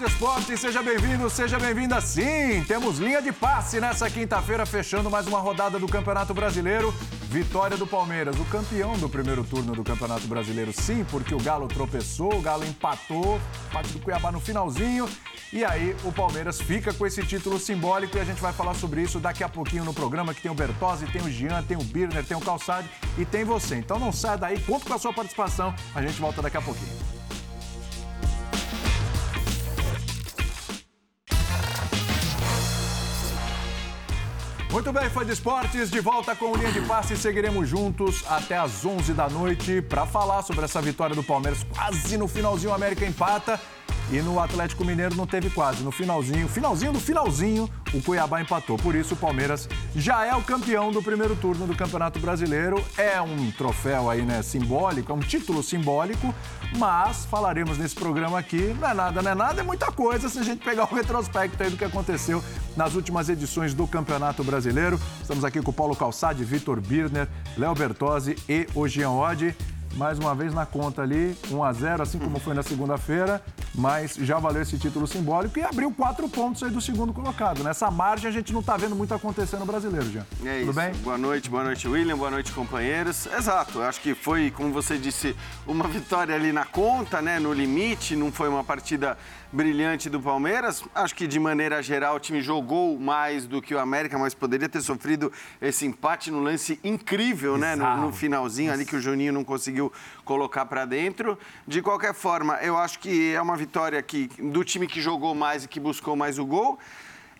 de esporte, seja bem-vindo, seja bem-vinda. Sim, temos linha de passe nessa quinta-feira, fechando mais uma rodada do Campeonato Brasileiro. Vitória do Palmeiras, o campeão do primeiro turno do Campeonato Brasileiro, sim, porque o Galo tropeçou, o Galo empatou, parte do Cuiabá no finalzinho. E aí o Palmeiras fica com esse título simbólico e a gente vai falar sobre isso daqui a pouquinho no programa, que tem o Bertozzi, tem o Jean, tem o Birner, tem o Calçade e tem você. Então não saia daí, conta com a sua participação, a gente volta daqui a pouquinho. Muito bem, fã de esportes, de volta com o Linha de Passe. Seguiremos juntos até às 11 da noite para falar sobre essa vitória do Palmeiras. Quase no finalzinho, o América empata. E no Atlético Mineiro não teve quase. No finalzinho, finalzinho do finalzinho, o Cuiabá empatou. Por isso, o Palmeiras já é o campeão do primeiro turno do Campeonato Brasileiro. É um troféu aí, né, simbólico, é um título simbólico, mas falaremos nesse programa aqui. Não é nada, não é nada, é muita coisa se a gente pegar o retrospecto aí do que aconteceu nas últimas edições do Campeonato Brasileiro. Estamos aqui com o Paulo Calçade, Vitor Birner, Léo Bertozzi e o Jean Oddi mais uma vez na conta ali, 1 a 0 assim como foi na segunda-feira, mas já valeu esse título simbólico e abriu quatro pontos aí do segundo colocado. Nessa margem a gente não está vendo muito acontecer no brasileiro, já. É Tudo isso. bem? Boa noite, boa noite, William, boa noite, companheiros. Exato, acho que foi, como você disse, uma vitória ali na conta, né, no limite, não foi uma partida brilhante do Palmeiras. Acho que, de maneira geral, o time jogou mais do que o América, mas poderia ter sofrido esse empate no lance incrível, né? No, no, finalzinho ali que o Juninho não conseguiu colocar para dentro. De qualquer forma, eu acho que é uma vitória que, do time que jogou mais e que buscou mais o gol.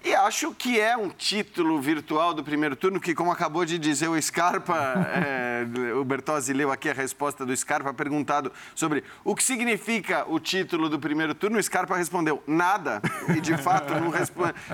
E acho que é um título virtual do primeiro turno, que, como acabou de dizer o Scarpa, é, o Bertozzi leu aqui a resposta do Scarpa, perguntado sobre o que significa o título do primeiro turno. O Scarpa respondeu: nada. E, de fato, não,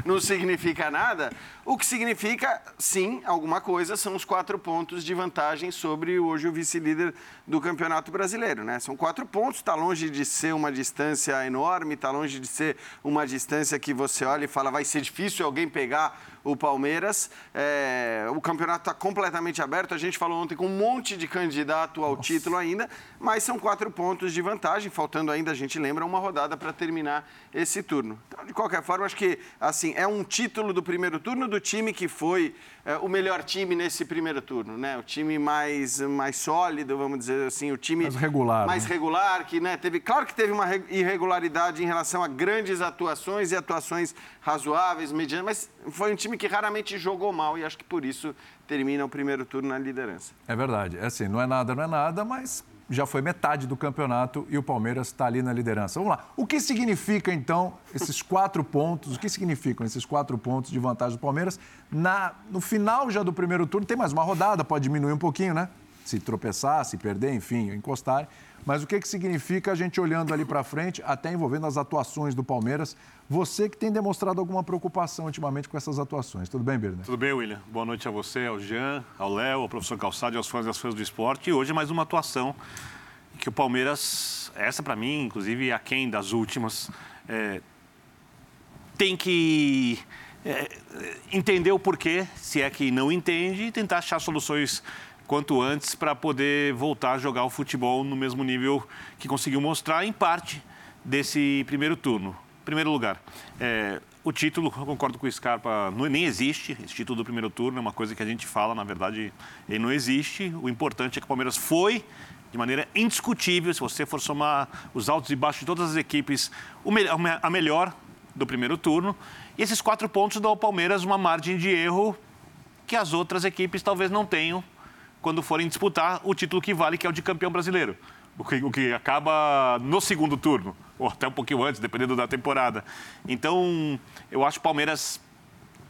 não significa nada. O que significa, sim, alguma coisa, são os quatro pontos de vantagem sobre hoje o vice-líder do Campeonato Brasileiro. Né? São quatro pontos, está longe de ser uma distância enorme, está longe de ser uma distância que você olha e fala vai ser difícil alguém pegar o Palmeiras. É, o campeonato está completamente aberto. A gente falou ontem com um monte de candidato ao Nossa. título ainda, mas são quatro pontos de vantagem, faltando ainda, a gente lembra, uma rodada para terminar esse turno. Então, de qualquer forma, acho que assim é um título do primeiro turno do time que foi é, o melhor time nesse primeiro turno, né? O time mais, mais sólido, vamos dizer assim, o time mais regular, mais né? regular que, né, teve, claro que teve uma irregularidade em relação a grandes atuações e atuações razoáveis, medianas, mas foi um time que raramente jogou mal e acho que por isso termina o primeiro turno na liderança. É verdade. É assim, não é nada, não é nada, mas já foi metade do campeonato e o Palmeiras está ali na liderança. Vamos lá. O que significa, então, esses quatro pontos? O que significam esses quatro pontos de vantagem do Palmeiras? Na, no final já do primeiro turno, tem mais uma rodada, pode diminuir um pouquinho, né? Se tropeçar, se perder, enfim, encostar. Mas o que, que significa a gente olhando ali para frente, até envolvendo as atuações do Palmeiras? Você que tem demonstrado alguma preocupação ultimamente com essas atuações. Tudo bem, Birner? Tudo bem, William. Boa noite a você, ao Jean, ao Léo, ao professor Calçado aos fãs e às fãs do esporte. E hoje mais uma atuação que o Palmeiras, essa para mim, inclusive, aquém das últimas, é, tem que é, entender o porquê, se é que não entende, e tentar achar soluções quanto antes para poder voltar a jogar o futebol no mesmo nível que conseguiu mostrar, em parte, desse primeiro turno. Primeiro lugar, é, o título, eu concordo com o Scarpa, não, nem existe. Esse título do primeiro turno é uma coisa que a gente fala, na verdade, ele não existe. O importante é que o Palmeiras foi, de maneira indiscutível, se você for somar os altos e baixos de todas as equipes, a melhor do primeiro turno. E esses quatro pontos dão ao Palmeiras uma margem de erro que as outras equipes talvez não tenham quando forem disputar o título que vale, que é o de campeão brasileiro. O que, o que acaba no segundo turno, ou até um pouquinho antes, dependendo da temporada. Então, eu acho que o Palmeiras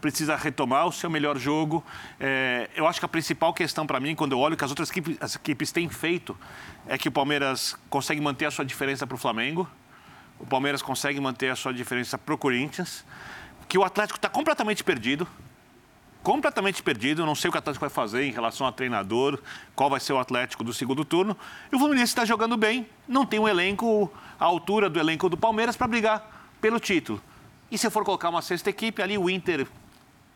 precisa retomar o seu melhor jogo. É, eu acho que a principal questão para mim, quando eu olho o que as outras equipes, as equipes têm feito, é que o Palmeiras consegue manter a sua diferença para o Flamengo, o Palmeiras consegue manter a sua diferença para o Corinthians, que o Atlético está completamente perdido completamente perdido. Não sei o que o Atlético vai fazer em relação a treinador, qual vai ser o Atlético do segundo turno. E o Fluminense está jogando bem, não tem um elenco à altura do elenco do Palmeiras para brigar pelo título. E se for colocar uma sexta equipe, ali o Inter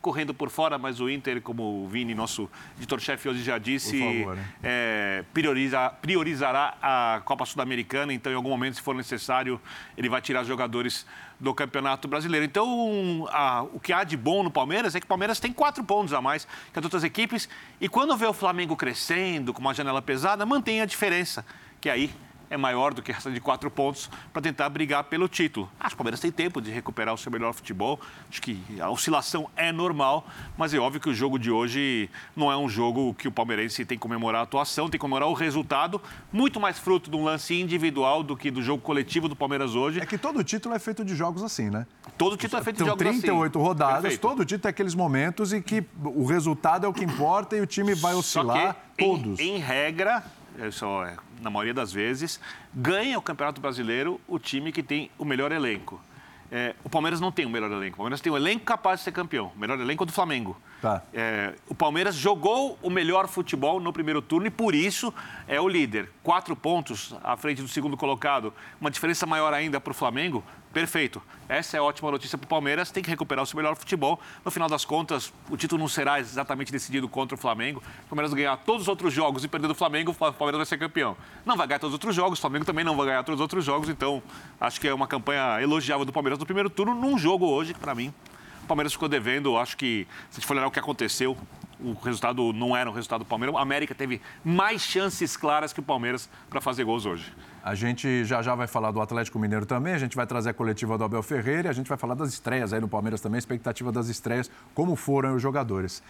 correndo por fora, mas o Inter, como o Vini, nosso editor-chefe hoje já disse, favor, é, prioriza, priorizará a Copa Sul-Americana, então em algum momento, se for necessário, ele vai tirar jogadores do Campeonato Brasileiro. Então, a, o que há de bom no Palmeiras é que o Palmeiras tem quatro pontos a mais que as outras equipes, e quando vê o Flamengo crescendo, com uma janela pesada, mantém a diferença, que aí é maior do que essa de quatro pontos para tentar brigar pelo título. Acho que o Palmeiras tem tempo de recuperar o seu melhor futebol. Acho que a oscilação é normal, mas é óbvio que o jogo de hoje não é um jogo que o palmeirense tem que comemorar a atuação, tem que comemorar o resultado, muito mais fruto de um lance individual do que do jogo coletivo do Palmeiras hoje. É que todo título é feito de jogos assim, né? Todo título é feito de jogos 38 assim. rodadas, Perfeito. todo título tem aqueles momentos em que o resultado é o que importa e o time vai oscilar que, em- todos. Em, regra, é só, é, na maioria das vezes, ganha o Campeonato Brasileiro o time que tem o melhor elenco. É, o Palmeiras não tem o melhor elenco. O Palmeiras tem um elenco capaz de ser campeão. O melhor elenco é o do Flamengo. Tá. É, o Palmeiras jogou o melhor futebol no primeiro turno e, por isso, é o líder. Quatro pontos à frente do segundo colocado. Uma diferença maior ainda para o Flamengo. Perfeito. Essa é ótima notícia para o Palmeiras. Tem que recuperar o seu melhor futebol. No final das contas, o título não será exatamente decidido contra o Flamengo. O Palmeiras ganhar todos os outros jogos e perder do Flamengo, o Palmeiras vai ser campeão. Não vai ganhar todos os outros jogos, o Flamengo também não vai ganhar todos os outros jogos. Então, acho que é uma campanha elogiável do Palmeiras no primeiro turno, num jogo hoje, para mim. O Palmeiras ficou devendo, acho que, se a gente for olhar o que aconteceu, o resultado não era o resultado do Palmeiras. O América teve mais chances claras que o Palmeiras para fazer gols hoje. A gente já já vai falar do Atlético Mineiro também, a gente vai trazer a coletiva do Abel Ferreira e a gente vai falar das estreias aí no Palmeiras também, expectativa das estreias, como foram os jogadores.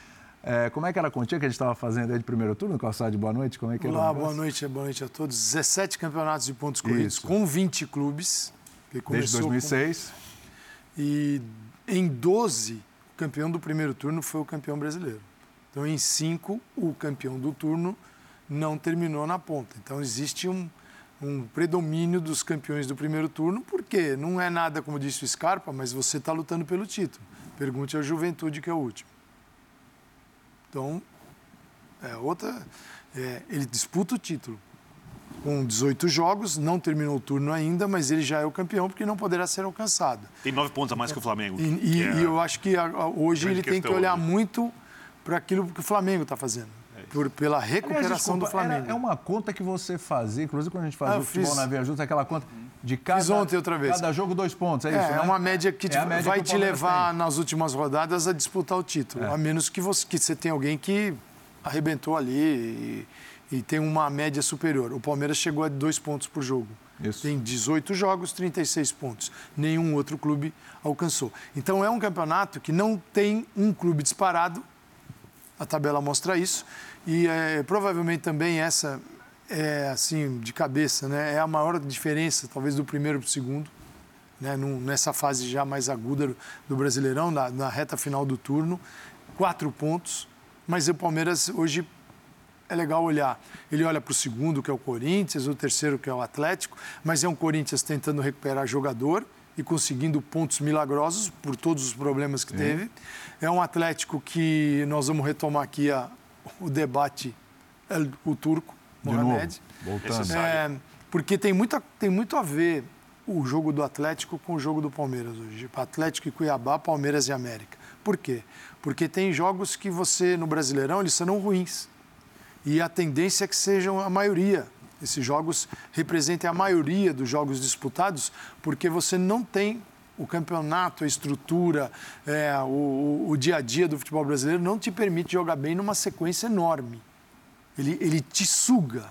É, como é que era a continha que a gente estava fazendo aí de primeiro turno, Calçado? Boa noite, como é que era? o Olá, boa noite, boa noite a todos. 17 campeonatos de pontos corridos Isso. com 20 clubes. Desde começou 2006. com- E em 12, o campeão do primeiro turno foi o campeão brasileiro. Então, em 5, o campeão do turno não terminou na ponta. Então, existe um, um predomínio dos campeões do primeiro turno, porque não é nada, como disse o Scarpa, mas você está lutando pelo título. Pergunte ao Juventude, que é o último. Então, é outra. é, ele disputa o título. Com 18 jogos, não terminou o turno ainda, mas ele já é o campeão porque não poderá ser alcançado. Tem nove pontos a mais que o Flamengo. E, e- é- e eu acho que a- a- hoje ele tem que olhar hoje. muito para aquilo que o Flamengo está fazendo. Por, pela Aliás, recuperação desculpa, do Flamengo. era- é uma conta que você fazia, inclusive quando a gente fazia Ah, o futebol fiz. na Via Justa, aquela conta de cada, Fiz ontem outra vez. cada jogo dois pontos, é, É, isso, é né? uma média que É a média vai que o te levar tem. nas últimas rodadas a disputar o título. É. A menos que você, que você tenha alguém que arrebentou ali e, e tem uma média superior. O Palmeiras chegou a dois pontos por jogo. Isso. Tem 18 jogos, 36 pontos. Nenhum outro clube alcançou. Então é um campeonato que não tem um clube disparado. A tabela mostra isso. E é, provavelmente também essa é assim de cabeça, né? É a maior diferença, talvez do primeiro para o segundo né, num- nessa fase já mais aguda do- do Brasileirão, na, na reta final do turno. Quatro pontos, mas o Palmeiras hoje é legal olhar. Ele olha para o segundo, que é o Corinthians, o terceiro, que é o Atlético, mas é um Corinthians tentando recuperar jogador e conseguindo pontos milagrosos por todos os problemas que teve. É um Atlético que nós vamos retomar aqui a- o debate, o turco, De novo, Mohamed. voltando. Necessário. É, porque tem, muita, tem muito a ver o jogo do Atlético com o jogo do Palmeiras hoje. Atlético e Cuiabá, Palmeiras e América. Por quê? Porque tem jogos que você, no Brasileirão, eles serão ruins. E a tendência é que sejam a maioria. Esses jogos representem a maioria dos jogos disputados, porque você não tem o campeonato, a estrutura, é, o, o- o dia a dia do futebol brasileiro não te permite jogar bem numa sequência enorme. Ele, ele te suga.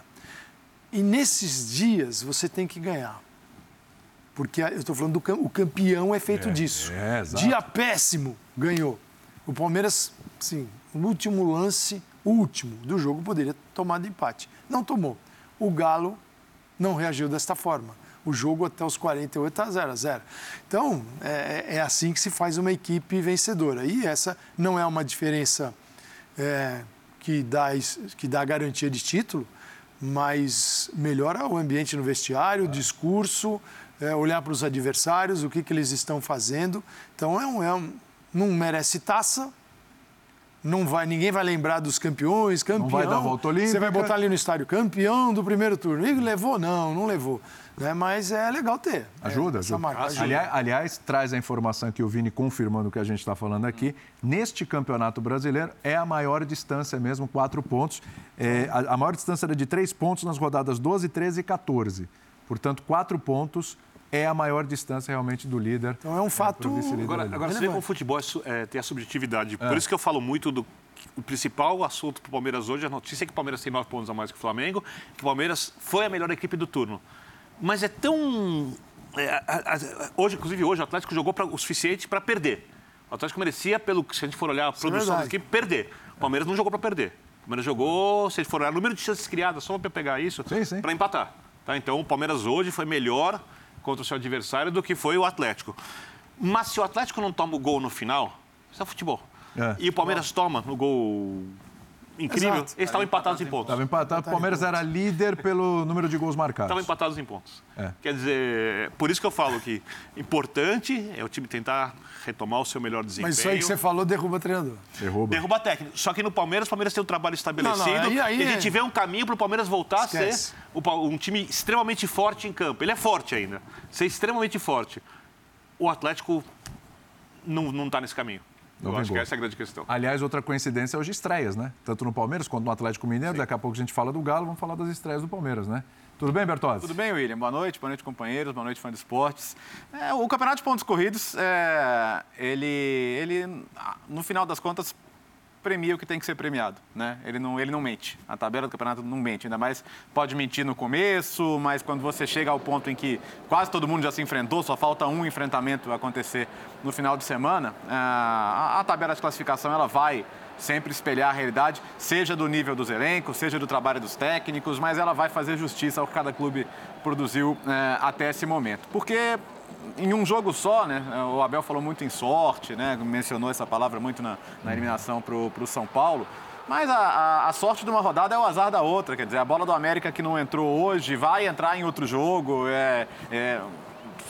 E nesses dias você tem que ganhar. Porque eu estou falando do o campeão é feito É, disso. é. Dia péssimo, ganhou. O Palmeiras, sim, no último lance, último do jogo, poderia ter tomado empate. Não tomou. O Galo não reagiu desta forma. O jogo até os 48 está 0 a 0. Então, é, é assim que se faz uma equipe vencedora. E essa não é uma diferença é, que, dá, que dá garantia de título, mas melhora o ambiente no vestiário, o discurso, é, olhar para os adversários, o que, que eles estão fazendo. Então, é um, é um- não merece taça, não vai, ninguém vai lembrar dos campeões, campeão. Não vai dar volta olímpica. Você vai botar ali no estádio campeão do primeiro turno. E levou? Não, não levou. Né? Mas é legal ter. Ajuda, é, ajuda. Marca, ajuda. Aliás, aliás, traz a informação que o Vini confirmando o que a gente está falando aqui. Neste campeonato brasileiro é a maior distância mesmo, quatro pontos. É, a, a maior distância era de três pontos nas rodadas 12, 13 e 14. Portanto, quatro pontos é a maior distância realmente do líder. Então é um fato. vice-líder Agora, agora você vê como o futebol é é, tem a subjetividade. Por isso que eu falo muito do. O principal assunto para o Palmeiras hoje, a notícia é que o Palmeiras tem nove pontos a mais que o Flamengo, que o Palmeiras foi a melhor equipe do turno. Mas é tão. é, hoje, inclusive hoje, o Atlético jogou pra- o suficiente para perder. O Atlético merecia, pelo que se a gente for olhar a produção da verdade. equipe, perder. O Palmeiras não jogou para perder. O Palmeiras jogou, se a gente for olhar o número de chances criadas, só para pegar isso, para empatar. Tá? Então o Palmeiras hoje foi melhor contra o seu adversário do que foi o Atlético. Mas se o Atlético não toma o gol no final, isso é futebol. É. E o Palmeiras toma no gol incrível, Exato. eles estavam empatados em pontos. Estava empatado. O Palmeiras era líder pelo número de gols marcados. Estavam empatados em pontos. É. Quer dizer, por isso que eu falo que importante é o time tentar retomar o seu melhor desempenho. Mas isso aí que você falou derruba treinador. Derruba. Derruba técnico. Só que no Palmeiras, o Palmeiras tem um trabalho estabelecido. Não, não, aí- aí e a é- gente vê um caminho para o Palmeiras voltar Esquece. a ser um time extremamente forte em campo. Ele é forte ainda. Ser extremamente forte. O Atlético não, não tá nesse caminho. Não Eu acho que essa é a grande questão. Aliás, outra coincidência é hoje estreias, né? Tanto no Palmeiras quanto no Atlético Mineiro. Daqui a pouco a gente fala do Galo, vamos falar das estreias do Palmeiras, né? Tudo bem, Bertozzi? Tudo bem, William? Boa noite, boa noite, companheiros, boa noite, fã de esportes. É, o campeonato de pontos corridos, é, ele, ele, no final das contas, premia o que tem que ser premiado, né? Ele não, ele não mente. A tabela do campeonato não mente. Ainda mais pode mentir no começo, mas quando você chega ao ponto em que quase todo mundo já se enfrentou, só falta um enfrentamento acontecer no final de semana, ah, a, a tabela de classificação ela vai sempre espelhar a realidade, seja do nível dos elencos, seja do trabalho dos técnicos, mas ela vai fazer justiça ao que cada clube produziu eh, até esse momento. Porque em um jogo só, né? O Abel falou muito em sorte, né? Mencionou essa palavra muito na, na eliminação para o São Paulo. Mas a, a- a sorte de uma rodada é o azar da outra. Quer dizer, a bola do América que não entrou hoje vai entrar em outro jogo. É, é,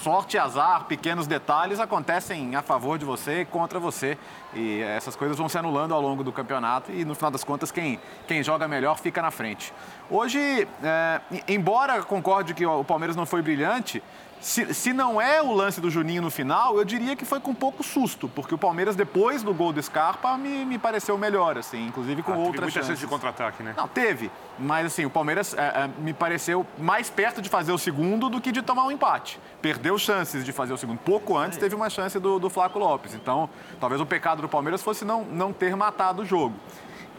sorte e azar, pequenos detalhes acontecem a favor de você e contra você. E essas coisas vão se anulando ao longo do campeonato e, no final das contas, quem, quem joga melhor fica na frente. Hoje, é, embora concorde que o Palmeiras não foi brilhante, se, se não é o lance do Juninho no final, eu diria que foi com pouco susto, porque o Palmeiras, depois do gol do Scarpa, me, me pareceu melhor, assim, inclusive com Ah, teve outras muita chance chances. de contra-ataque, né? Não, teve. Mas assim, o Palmeiras é, é, me pareceu mais perto de fazer o segundo do que de tomar um empate. Perdeu chances de fazer o segundo. Pouco antes teve uma chance do, do Flaco Lopes. Então, talvez o pecado do Palmeiras fosse não, não ter matado o jogo.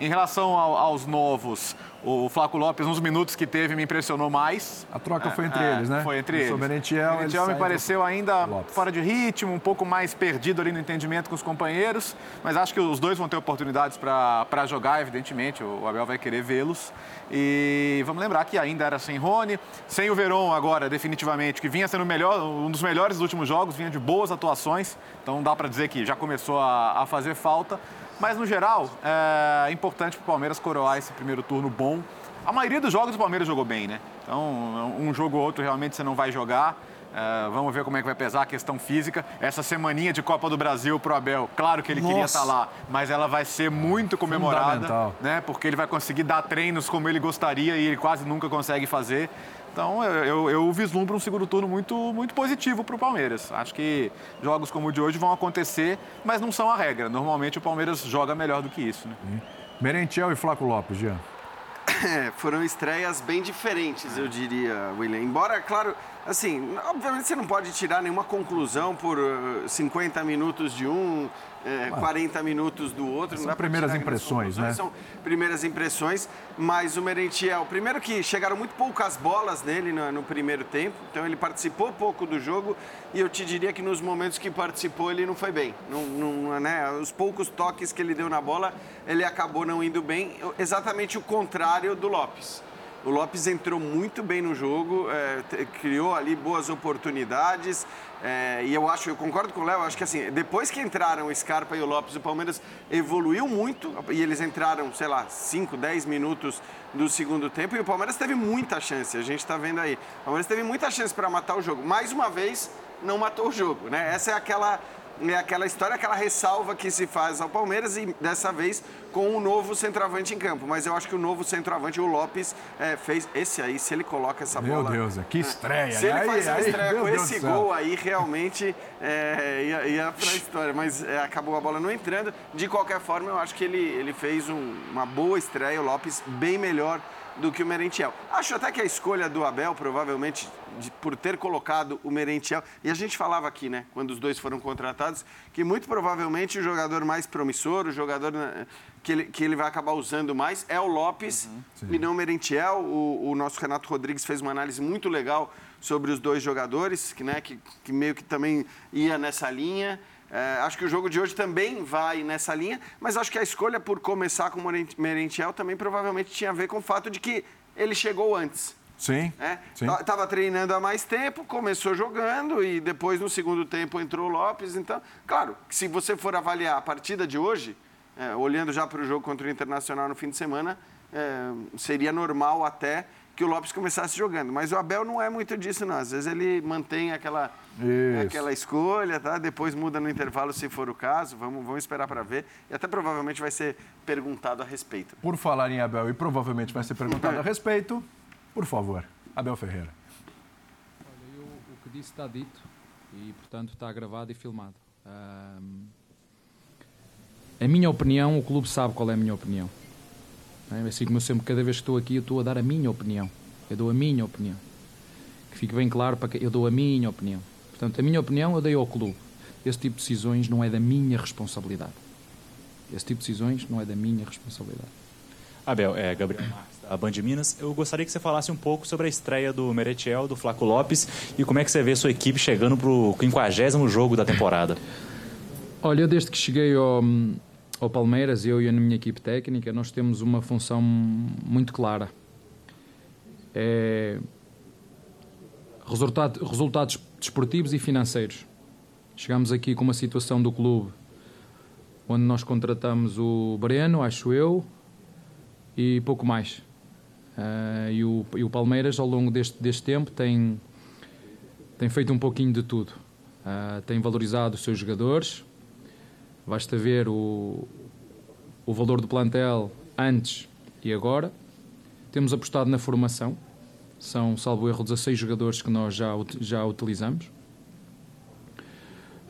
Em relação ao- aos novos, o Flaco Lopes, nos minutos que teve, me impressionou mais. A troca foi É, entre é, eles, né? Foi entre O eles. Merentiel, O Merentiel ele me pareceu ainda Lopes. fora de ritmo, um pouco mais perdido ali no entendimento com os companheiros, mas acho que os dois vão ter oportunidades para jogar, evidentemente, o Abel vai querer vê-los. E vamos lembrar que ainda era sem Rony, sem o Verón agora, definitivamente, que vinha sendo melhor, um dos melhores dos últimos jogos, vinha de boas atuações, então dá para dizer que já começou a, a fazer falta. Mas, no geral, é importante para o Palmeiras coroar esse primeiro turno bom. A maioria dos jogos o Palmeiras jogou bem, né? Então, um jogo ou outro realmente você não vai jogar. É, vamos ver como é que vai pesar a questão física. Essa semaninha de Copa do Brasil pro Abel, claro que ele queria Nossa. estar lá, mas ela vai ser muito comemorada, né? Porque ele vai conseguir dar treinos como ele gostaria e ele quase nunca consegue fazer. Então, eu, eu, eu vislumbro um segundo turno muito, muito positivo para o Palmeiras. Acho que jogos como o de hoje vão acontecer, mas não são a regra. Normalmente o Palmeiras joga melhor do que isso. Né? Merentiel e Flaco Lopes, Jean. É, foram estreias bem diferentes, eu diria, William. Embora, claro, assim, obviamente você não pode tirar nenhuma conclusão por uh, 50 minutos de um, eh, 40 minutos do outro. São não dá primeiras impressões, né? São primeiras impressões, mas o Merentiel, primeiro que chegaram muito poucas bolas nele no, no primeiro tempo, então ele participou pouco do jogo e eu te diria que nos momentos que participou ele não foi bem. Não, não, né, os poucos toques que ele deu na bola, ele acabou não indo bem, exatamente o contrário do Lopes. O Lopes entrou muito bem no jogo, é, criou ali boas oportunidades. é, e eu acho, eu concordo com o Léo, acho que assim, depois que entraram o Scarpa e o Lopes, o Palmeiras evoluiu muito e eles entraram, sei lá, 5, 10 minutos do segundo tempo e o Palmeiras teve muita chance, a gente está vendo aí. O Palmeiras teve muita chance para matar o jogo. Mais uma vez, não matou o jogo, né? Essa é aquela é aquela história, aquela ressalva que se faz ao Palmeiras e dessa vez com o um novo centroavante em campo. Mas eu acho que o novo centroavante, o Lopes, é, fez. Esse aí, se ele coloca essa Meu bola. Meu Deus, que estreia. Se ele aí, faz uma aí, estreia com Deus esse Deus gol aí, realmente é, ia, ia pra história. Mas é, acabou a bola não entrando. De qualquer forma, eu acho que ele, ele fez um, uma boa estreia. O Lopes bem melhor do que o Merentiel. Acho até que a escolha do Abel, provavelmente, de, por ter colocado o Merentiel, e a gente falava aqui, né, quando os dois foram contratados, que muito provavelmente o jogador mais promissor, o jogador né, que ele, que ele vai acabar usando mais é o Lopes uhum, e não o Merentiel. O, o, nosso Renato Rodrigues fez uma análise muito legal sobre os dois jogadores, que, né, que, que meio que também ia nessa linha. É, acho que o jogo de hoje também vai nessa linha, mas acho que a escolha por começar com o Merentiel também provavelmente tinha a ver com o fato de que ele chegou antes. Sim. É? sim. Tava treinando há mais tempo, começou jogando e depois no segundo tempo entrou o Lopes. Então, claro, se você for avaliar a partida de hoje, é, olhando já para o jogo contra o Internacional no fim de semana, é, seria normal até que o Lopes começasse jogando. Mas o Abel não é muito disso, não. Às vezes ele mantém aquela, aquela escolha, tá? depois muda no intervalo se for o caso. Vamos, vamos esperar para ver. E até provavelmente vai ser perguntado a respeito. Por falar em Abel e provavelmente vai ser perguntado a respeito, por favor, Abel Ferreira. Olha, eu, o que disse está dito e, portanto, está gravado e filmado. Um, a minha opinião, o clube sabe qual é a minha opinião. É assim como eu sempre, cada vez que estou aqui, eu estou a dar a minha opinião. Eu dou a minha opinião. Que fique bem claro para que eu dou a minha opinião. Portanto, a minha opinião eu dei ao clube. Esse tipo de decisões não é da minha responsabilidade. Esse tipo de decisões não é da minha responsabilidade. Abel, é Gabriel a Band Minas. Eu gostaria que você falasse um pouco sobre a estreia do Meretiel, do Flaco Lopes e como é que você vê sua equipe chegando para o 50 jogo da temporada. Olha, desde que cheguei ao, ao Palmeiras, eu e a minha equipe técnica, nós temos uma função muito clara. É resultado, resultados desportivos e financeiros. Chegamos aqui com uma situação do clube onde nós contratamos o Breno, acho eu, e pouco mais. Uh, e, o, e, o, Palmeiras, ao longo deste, deste tempo, tem, tem feito um pouquinho de tudo. Uh, tem valorizado os seus jogadores, Basta ver o, o valor do plantel antes e agora. Temos apostado na formação. São, salvo erro, 16 jogadores que nós já, já utilizamos.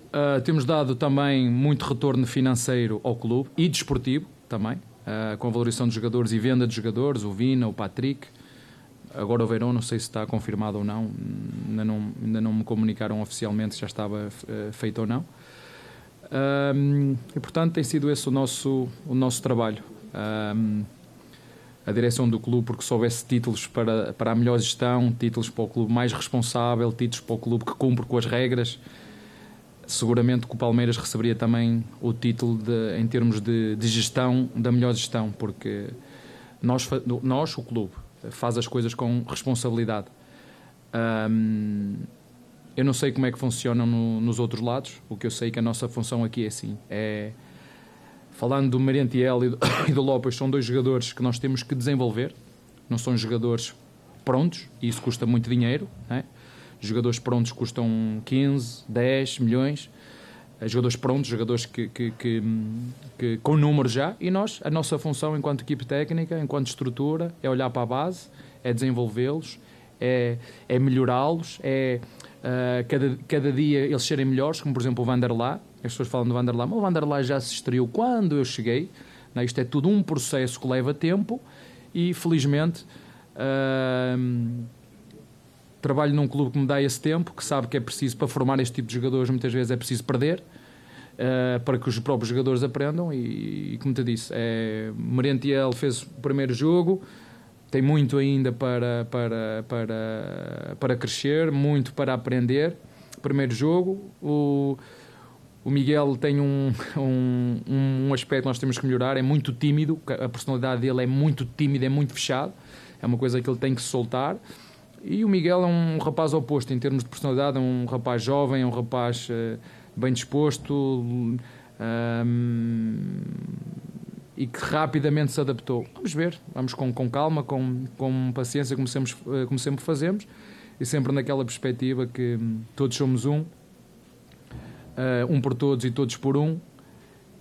Uh, temos dado também muito retorno financeiro ao clube e desportivo também, uh, com a valorização de jogadores e venda de jogadores, o Vina, o Patrick. Agora o Verão, não sei se está confirmado ou não, ainda não, ainda não me comunicaram oficialmente se já estava uh, feito ou não. Um, e portanto tem sido esse o nosso, o nosso trabalho. Um, a direção do clube, porque se houvesse títulos para, para a melhor gestão, títulos para o clube mais responsável, títulos para o clube que cumpre com as regras, seguramente que o Palmeiras receberia também o título de, em termos de, de gestão, da melhor gestão, porque nós, nós, o clube, faz as coisas com responsabilidade. Um, eu não sei como é que funcionam no, nos outros lados. O que eu sei é que a nossa função aqui é assim. É, falando do Merentiel e do, e do Lopes, são dois jogadores que nós temos que desenvolver. Não são jogadores prontos, e isso custa muito dinheiro. É? Jogadores prontos custam 15, 10 milhões. Eh, jogadores prontos, jogadores que, que, que, que, com números já. E nós, a nossa função enquanto equipe técnica, enquanto estrutura, é olhar para a base, é desenvolvê-los, é, é melhorá-los, é uh, cada, cada dia eles serem melhores, como por exemplo o Vanderlá. As pessoas falam do Vanderlá, mas o Vanderlá já se estreou quando eu cheguei. Não, isto é tudo um processo que leva tempo e felizmente uh, trabalho num clube que me dá esse tempo, que sabe que é preciso para formar este tipo de jogadores, muitas vezes é preciso perder. Uh, para que os próprios jogadores aprendam e, e como te disse, é, Merentiel fez o primeiro jogo, tem muito ainda para, para, para, para crescer, muito para aprender. Primeiro jogo, o, o Miguel tem um, um, um aspecto que nós temos que melhorar, é muito tímido, a personalidade dele é muito tímida, é muito fechado, é uma coisa que ele tem que soltar. E o Miguel é um rapaz oposto em termos de personalidade, é um rapaz jovem, é um rapaz uh, bem disposto, um, e que rapidamente se adaptou. Vamos ver, vamos com, com calma, com, com paciência, como sempre, eh, como sempre fazemos, e sempre naquela perspectiva que hum, todos somos um. uh, um por todos e todos por um,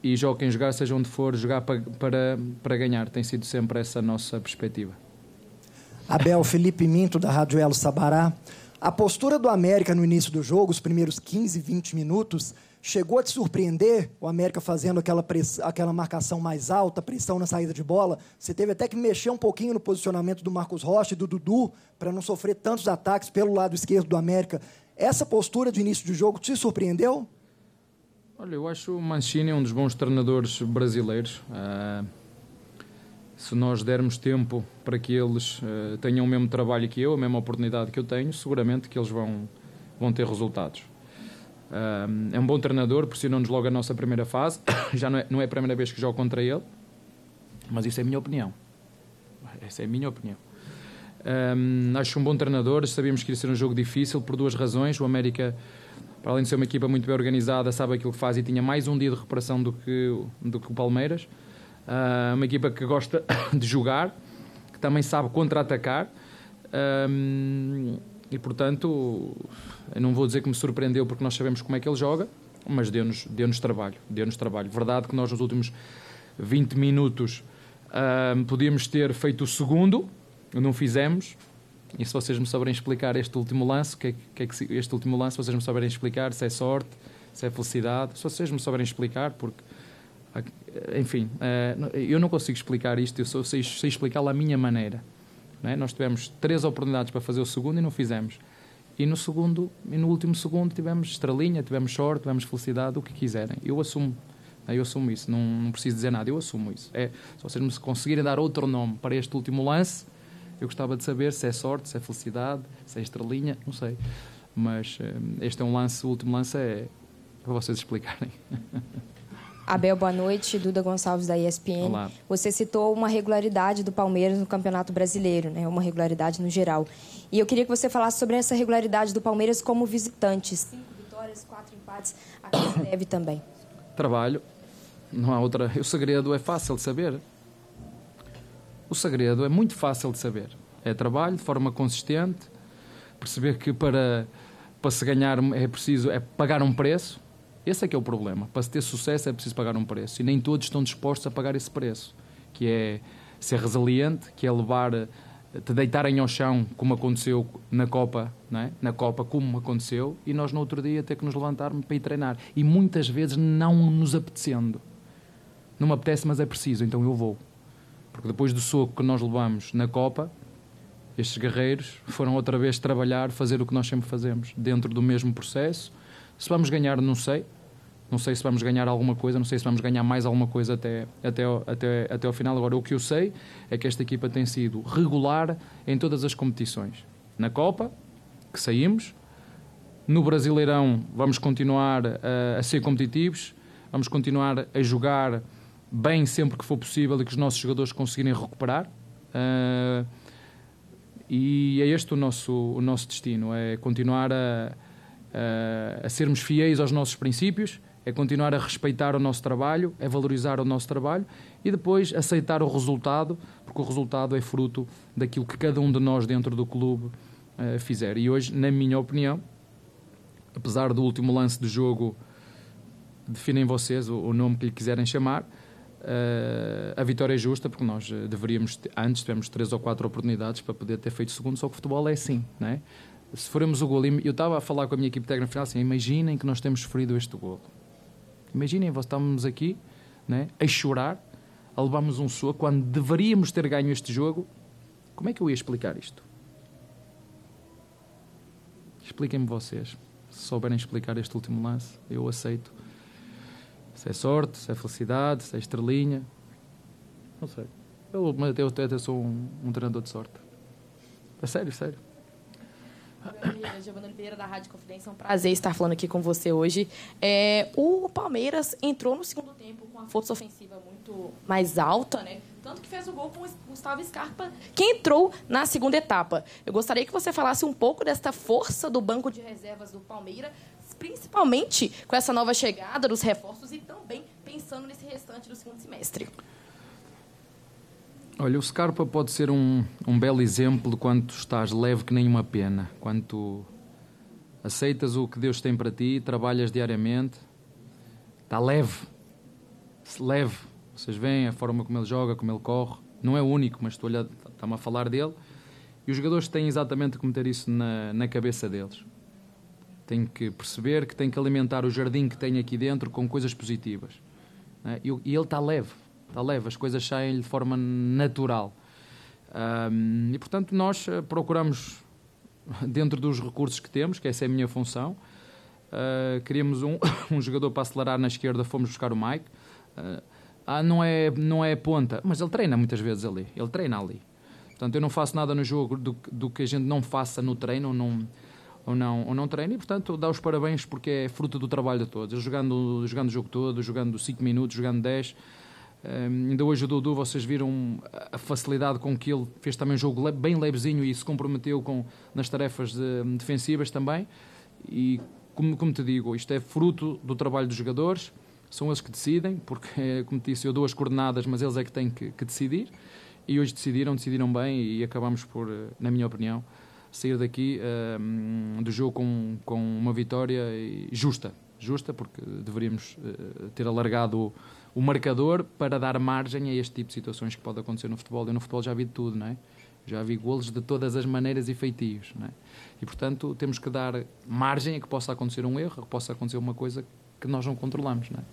e jogue quem jogar, seja onde for, jogar para, para, para ganhar. Tem sido sempre essa a nossa perspectiva. Abel Felipe Minto, da Rádio Elo Sabará. A postura do América no início do jogo, os primeiros 15, 20 minutos, chegou a te surpreender o América fazendo aquela, press... aquela marcação mais alta, pressão na saída de bola? Você teve até que mexer um pouquinho no posicionamento do Marcos Rocha e do Dudu para não sofrer tantos ataques pelo lado esquerdo do América. Essa postura de início de jogo te surpreendeu? Olha, eu acho o Mancini um dos bons treinadores brasileiros. Uh, se nós dermos tempo para que eles uh, tenham o mesmo trabalho que eu, a mesma oportunidade que eu tenho, seguramente que eles vão, vão ter resultados. É um bom treinador, pressionou-nos logo a nossa primeira fase. Já não é, não é a primeira vez que jogo contra ele, mas isso é a minha opinião. Essa é a minha opinião. Um, acho um bom treinador, sabíamos que ia ser um jogo difícil por duas razões. O América para além de ser uma equipa muito bem organizada, sabe aquilo que faz e tinha mais um dia de recuperação do que, do que o Palmeiras. Uh, uma equipa que gosta de jogar, que também sabe contra-atacar. Um, e portanto, não vou dizer que me surpreendeu porque nós sabemos como é que ele joga, mas deu-nos deu trabalho. Deu-nos trabalho. Verdade que nós nos últimos 20 minutos podíamos ter feito o segundo, não fizemos, e se vocês me souberem explicar este último lance, que é, que é que este último lance, vocês me souberem explicar se é sorte, se é felicidade, se vocês me souberem explicar, porque, enfim, eh, eu não consigo explicar isto, eu só sei, sei explicá-lo à minha maneira. É? Nós tivemos três oportunidades para fazer o segundo e não fizemos. E no segundo, e no último segundo tivemos estrelinha, tivemos sorte, tivemos felicidade, o que quiserem. Eu assumo, é? eu assumo isso, não, não preciso dizer nada, eu assumo isso. É, se vocês me conseguirem dar outro nome para este último lance, eu gostava de saber se é sorte, se é felicidade, se é estrelinha, não sei. Mas eh, este é um lance, o último lance é para vocês explicarem. Abel, boa noite. Duda Gonçalves, da ESPN. Olá. Você citou uma regularidade do Palmeiras no Campeonato Brasileiro, né? uma regularidade no geral. E eu queria que você falasse sobre essa regularidade do Palmeiras como visitante. Cinco vitórias, quatro empates. A que deve também? Trabalho. Não há outra. O segredo é fácil de saber. O segredo é muito fácil de saber. É trabalho de forma consistente, perceber que para, para se ganhar é preciso é pagar um preço. Esse é que é o problema. Para se ter sucesso é preciso pagar um preço. E nem todos estão dispostos a pagar esse preço. Que é ser resiliente, que é levar, te deitarem ao chão, como aconteceu na Copa, não é? na Copa, como aconteceu, e nós no outro dia ter que nos levantarmos para ir treinar. E muitas vezes não nos apetecendo. Não me apetece, mas é preciso, então eu vou. Porque depois do soco que nós levamos na Copa, estes guerreiros foram outra vez trabalhar, fazer o que nós sempre fazemos, dentro do mesmo processo. Se vamos ganhar, não sei. Não sei se vamos ganhar alguma coisa, não sei se vamos ganhar mais alguma coisa até, até, até, até ao final. Agora, o que eu sei é que esta equipa tem sido regular em todas as competições. Na Copa, que saímos, no Brasileirão, vamos continuar a, a ser competitivos, vamos continuar a jogar bem sempre que for possível e que os nossos jogadores conseguirem recuperar. Uh, e é este o nosso, o nosso destino: é continuar a, a, a, sermos fiéis aos nossos princípios, é continuar a respeitar o nosso trabalho, é valorizar o nosso trabalho e depois aceitar o resultado, porque o resultado é fruto daquilo que cada um de nós dentro do clube uh, fizer. E hoje, na minha opinião, apesar do último lance do jogo, definem vocês o, o nome que lhe quiserem chamar Uh, a vitória é justa, porque nós deveríamos, antes tivemos três ou quatro oportunidades para poder ter feito segundo, só que o futebol é assim, não é? Se formos o gol, eu estava a falar com a minha equipe técnica final assim, imaginem que nós temos sofrido este gol. Imaginem, nós estávamos aqui né, a chorar, a levarmos um soco, quando deveríamos ter ganho este jogo. Como é que eu ia explicar isto? Expliquem-me vocês. Se souberem explicar este último lance, eu aceito se é sorte, se é felicidade, se é estrelinha. Não sei. Eu, eu até sou um, um treinador de sorte. É sério, sério. Giovana Oliveira, da Rádio Confidência, é um prazer estar falando aqui com você hoje. É, o Palmeiras entrou no segundo tempo com a força ofensiva muito mais alta, né? Tanto que fez o gol com o Gustavo Scarpa, que entrou na segunda etapa. Eu gostaria que você falasse um pouco desta força do banco de reservas do Palmeiras, principalmente com essa nova chegada dos reforços e também pensando nesse restante do segundo semestre. Olha, o Scarpa pode ser um, um belo exemplo de quando estás leve que nem uma pena, quando tu aceitas o que Deus tem para ti, trabalhas diariamente, Está leve. Leve. Vocês veem a forma como ele joga, como ele corre. Não é o único, mas estou está-me a falar dele. E os jogadores têm exatamente que meter isso na, na cabeça deles. Têm que perceber que têm que alimentar o jardim que tem aqui dentro com coisas positivas. Né? E ele está leve. Está leve. As coisas saem de forma natural. Um, e, portanto, nós eh, procuramos, dentro dos recursos que temos, que essa é a minha função, uh, queríamos um, um jogador para acelerar na esquerda, fomos buscar o Mike. Uh, ah, não é, não é ponta, mas ele treina muitas vezes ali. Ele treina ali. Portanto, eu não faço nada no jogo do, do que a gente não faça no treino ou não, ou não, ou não treino. E, portanto, dá os parabéns porque é fruto do trabalho de todos. Jogando, jogando o jogo todo, jogando 5 minutos, jogando 10. Ainda hoje o Dudu, vocês viram a facilidade com que ele fez também um jogo bem levezinho e se comprometeu com, nas tarefas de, defensivas também. E, como, como te digo, isto é fruto do trabalho dos jogadores. São eles que decidem, porque, como te disse, eu dou as coordenadas, mas eles é que têm que, que decidir e hoje decidiram, decidiram bem e acabamos por, eh, na minha opinião, sair daqui do jogo com, com uma vitória justa. Justa, porque deveríamos uh, ter alargado o, marcador para dar margem a este tipo de situações que pode acontecer no futebol. Eu no futebol já vi de tudo, não é? Já vi golos de todas as maneiras e feitios, não é? E, portanto, temos que dar margem a que possa acontecer um erro, a que possa acontecer uma coisa que nós não controlamos, não é?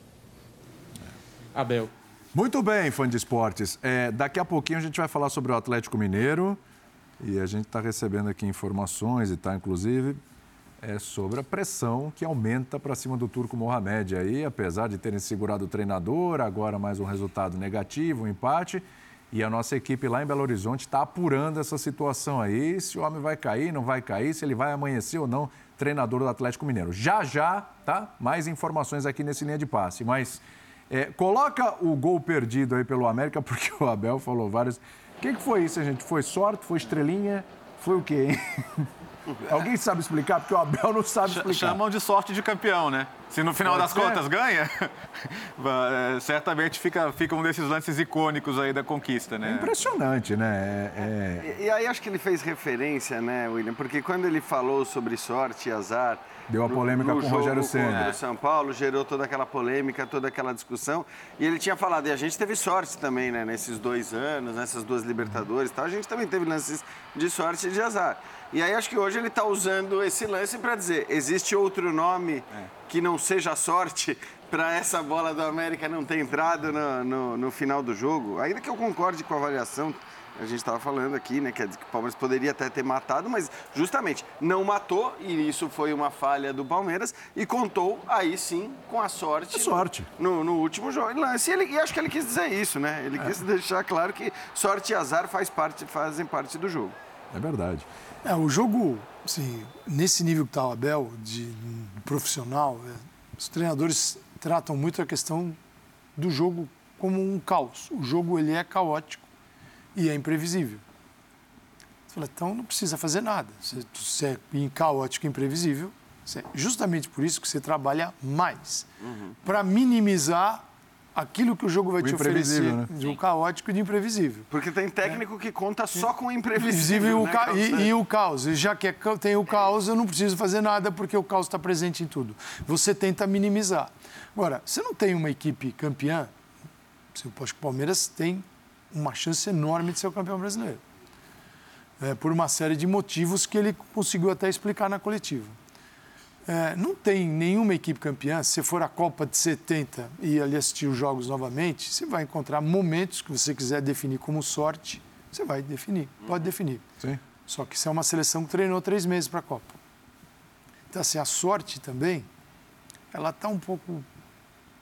Abel, muito bem, fã de esportes. É, daqui a pouquinho a gente vai falar sobre o Atlético Mineiro e a gente está recebendo aqui informações e tá, inclusive, é sobre a pressão que aumenta para cima do Turco Mohamed aí, apesar de terem segurado o treinador, agora mais um resultado negativo, um empate. E a nossa equipe lá em Belo Horizonte está apurando essa situação aí, se o homem vai cair, não vai cair, se ele vai amanhecer ou não, treinador do Atlético Mineiro. Já já, tá? Mais informações aqui nesse linha de passe. Mas é, coloca o gol perdido aí pelo América, porque o Abel falou vários. O que, que foi isso, gente? Foi sorte? Foi estrelinha? Foi o quê, hein? Alguém sabe explicar? Porque o Abel não sabe explicar. Chamam de sorte de campeão, né? Se no final Pode das ser. contas ganha, é, certamente fica, fica um desses lances icônicos aí da conquista, né? É impressionante, né? É, é... E, e, aí acho que ele fez referência, né, William? Porque quando ele falou sobre sorte e azar, Deu a polêmica com o Rogério Senna. O São Paulo gerou toda aquela polêmica, toda aquela discussão. E ele tinha falado, e a gente teve sorte também, né? Nesses dois anos, nessas duas Libertadores e tal. A gente também teve lances de sorte e de azar. E aí acho que hoje ele está usando esse lance para dizer, existe outro nome é. que não seja sorte para essa bola do América não ter entrado no, no, no final do jogo. Ainda que eu concorde com a avaliação a gente estava falando aqui, né, que o Palmeiras poderia até ter matado, mas justamente não matou, e isso foi uma falha do Palmeiras, e contou aí sim com a sorte. A sorte. No, no último jogo. Lance. E, ele, e acho que ele quis dizer isso, né? Ele é. quis deixar claro que sorte e azar faz parte, fazem parte do jogo. É verdade. É, o jogo, assim, nesse nível que está o Abel, de, de profissional, é, os treinadores tratam muito a questão do jogo como um caos. O jogo ele é caótico e é imprevisível. Você fala, então não precisa fazer nada. Você, você é caótico e imprevisível. Você, justamente por isso que você trabalha mais. Uhum. Para minimizar aquilo que o jogo vai o te oferecer né? de um caótico e de imprevisível. Porque tem técnico é. que conta só com o imprevisível. Né, e, e, o caos. E já que é tem o caos, eu não preciso fazer nada porque o caos está presente em tudo. Você tenta minimizar. Agora, você não tem uma equipe campeã. Eu acho que o Palmeiras tem uma chance enorme de ser o campeão brasileiro. É, por uma série de motivos que ele conseguiu até explicar na coletiva. É, não tem nenhuma equipe campeã. Se for a Copa de 70 e ali assistir os jogos novamente, você vai encontrar momentos que você quiser definir como sorte, você vai definir, pode definir. Sim. Só que isso é uma seleção que treinou três meses para a Copa. Então, assim, a sorte também, ela está um pouco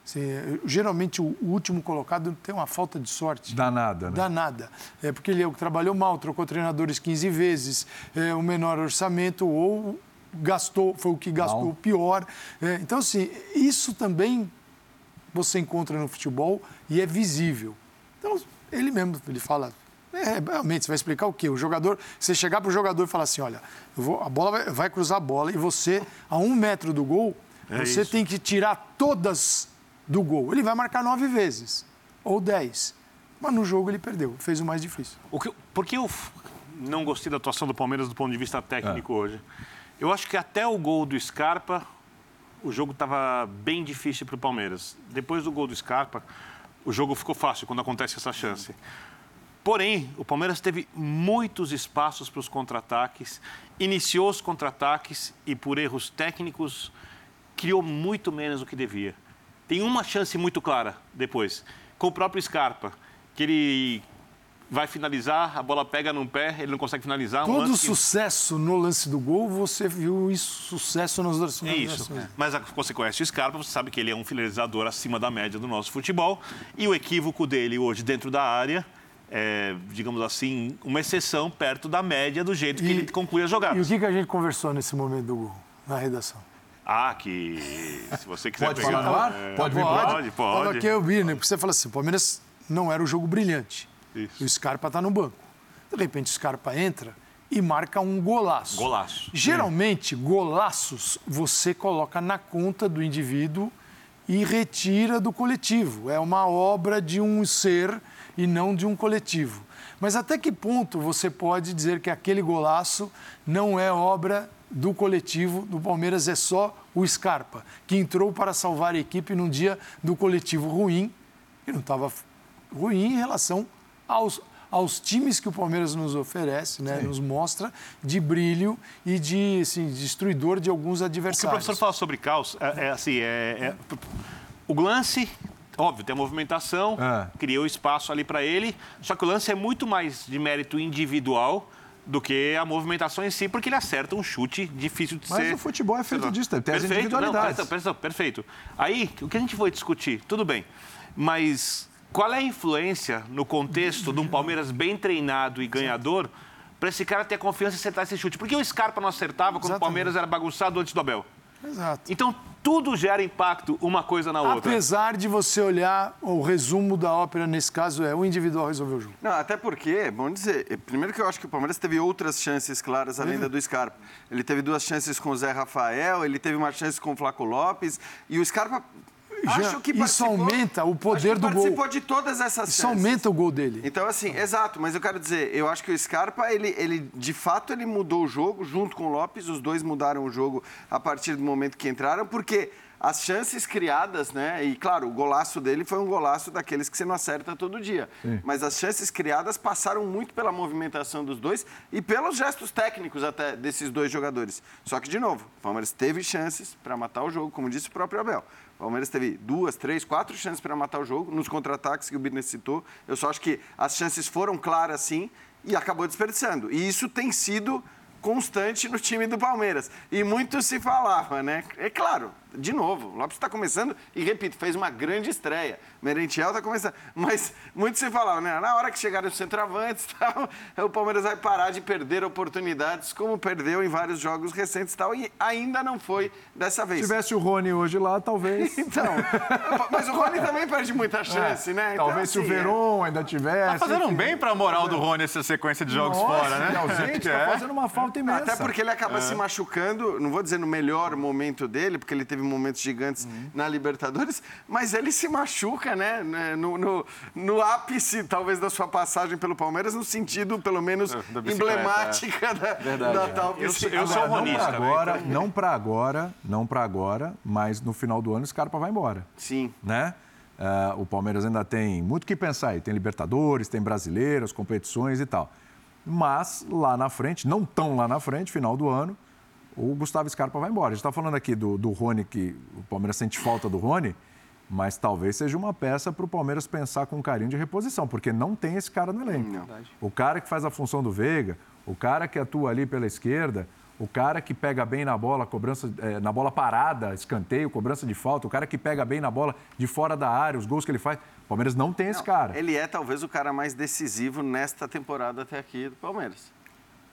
Assim, geralmente o, último colocado tem uma falta de sorte. Danada, né? Danada. É porque ele é trabalhou mal, trocou treinadores 15 vezes, é, o menor orçamento ou gastou, foi o que gastou o pior. É, então, assim, isso também você encontra no futebol e é visível. Então, ele mesmo, ele fala, é, realmente, você vai explicar o quê? O jogador, você chegar para o jogador e falar assim, olha, vou, a bola vai, vai, cruzar a bola e você, a um metro do gol, é você isso. tem que tirar todas do gol. Ele vai marcar nove vezes, ou dez. Mas no jogo ele perdeu, fez o mais difícil. O que, por que eu não gostei da atuação do Palmeiras do ponto de vista técnico é. hoje? Eu acho que até o gol do Scarpa, o jogo estava bem difícil para o Palmeiras. Depois do gol do Scarpa, o jogo ficou fácil quando acontece essa chance. Porém, o Palmeiras teve muitos espaços para os contra-ataques, iniciou os contra-ataques e, por erros técnicos, criou muito menos do que devia. Tem uma chance muito clara depois, com o próprio Scarpa, que ele vai finalizar, a bola pega num pé, ele não consegue finalizar. Um Todo lance que- sucesso no lance do gol, você viu isso, sucesso nas outras É isso. Mas a- você conhece o Scarpa, você sabe que ele é um finalizador acima da média do nosso futebol. E o equívoco dele hoje dentro da área é, digamos assim, uma exceção perto da média do jeito que E- ele conclui as E o que, que a gente conversou nesse momento do gol, na redação? Ah, que se você quiser Pode pegar... falar? É, Pode pro pode, ar? pode, Tava aqui eu vi, né? Porque você fala assim, o Palmeiras não era o jogo brilhante. Isso. O Scarpa tá no banco. De repente o Scarpa entra e marca um golaço. Golaço. Geralmente, golaços você coloca na conta do indivíduo e retira do coletivo. É uma obra de um ser e não de um coletivo. Mas até que ponto você pode dizer que aquele golaço não é obra do coletivo do Palmeiras, é só o Scarpa, que entrou para salvar a equipe num dia do coletivo ruim, e não estava ruim em relação aos, aos times que o Palmeiras nos oferece, né? nos mostra de brilho e de assim, destruidor de alguns O que o adversários. professor fala sobre caos é, é assim, é, é- o lance, óbvio, tem a movimentação, É. criou espaço ali para ele, só que o lance é muito mais de mérito individual do que a movimentação em si, porque ele acerta um chute difícil de Mas ser. o futebol é feito disso, tem as Perfeito, individualidades. Não, perfeito, perfeito. Aí, o que a gente foi discutir? Tudo bem, mas qual é a influência no contexto de um Palmeiras bem treinado e ganhador para esse cara ter confiança e acertar esse chute? Porque o Scarpa não acertava quando o Exatamente. Palmeiras era bagunçado antes do Abel. Exato. Então, tudo gera impacto uma coisa na outra. Apesar de você olhar, o resumo da ópera nesse caso é o individual resolveu o jogo. Não, até porque, bom dizer, primeiro que eu acho que o Palmeiras teve outras chances claras além da do Scarpa. Ele teve duas chances com o Zé Rafael, ele teve uma chance com o Flaco Lopes, e o Scarpa, acho que isso aumenta o poder do gol. participou de todas essas Isso chances. aumenta o gol dele. Então, assim, exato, mas eu quero dizer, eu acho que o Scarpa, ele, ele de fato, ele mudou o jogo junto com o Lopes, os dois mudaram o jogo a partir do momento que entraram, porque as chances criadas, né? E claro, o golaço dele foi um golaço daqueles que você não acerta todo dia. Mas as chances criadas passaram muito pela movimentação dos dois e pelos gestos técnicos até desses dois jogadores. Só que, de novo, o Palmeiras teve chances para matar o jogo, como disse o próprio Abel. O Palmeiras teve duas, três, quatro chances para matar o jogo nos contra-ataques que o Birner citou. Eu só acho que as chances foram claras sim e acabou desperdiçando. E isso tem sido constante no time do Palmeiras. E muito se falava, né? É claro, de novo, o Lopes está começando e, repito, fez uma grande estreia. Merentiel está começando. Mas muito se falava, né? Na hora que chegaram os centroavantes, tal, o Palmeiras vai parar de perder oportunidades, como perdeu em vários jogos recentes e tal. E ainda não foi dessa vez. Se tivesse o Rony hoje lá, talvez. Então, mas o Rony também perde muita chance, né? Então, talvez se o assim, é- Veron ainda tivesse. Tá fazendo um enfim. bem pra moral do Rony essa sequência de jogos Nossa, fora, né? é ausente, É. tá fazendo uma falta imensa. Até porque ele acaba É. se machucando, não vou dizer no melhor momento dele, porque ele teve momentos gigantes Uhum. na Libertadores, mas ele se machuca, né? né, No, no, no ápice, talvez, da sua passagem pelo Palmeiras, no sentido, pelo menos, da bicicleta, emblemática da, da tal Eu sou- bicicleta. eu sou Agora, não ronista, pra né? agora, não para agora, não para agora, mas no final do ano o Scarpa vai embora, Sim. né? Ah, o Palmeiras ainda tem muito o que pensar aí. Tem Libertadores, tem Brasileiras, competições e tal. Mas lá na frente, não tão lá na frente, final do ano, o Gustavo Scarpa vai embora. A gente está falando aqui do, do Rony, que o Palmeiras sente falta do Rony, mas talvez seja uma peça para o Palmeiras pensar com carinho de reposição, porque não tem esse cara no elenco. O cara que faz a função do Veiga, o cara que atua ali pela esquerda, o cara que pega bem na bola, cobrança, eh, na bola parada, escanteio, cobrança de falta, o cara que pega bem na bola de fora da área, os gols que ele faz. O Palmeiras não tem esse cara. Ele é talvez o cara mais decisivo nesta temporada até aqui do Palmeiras.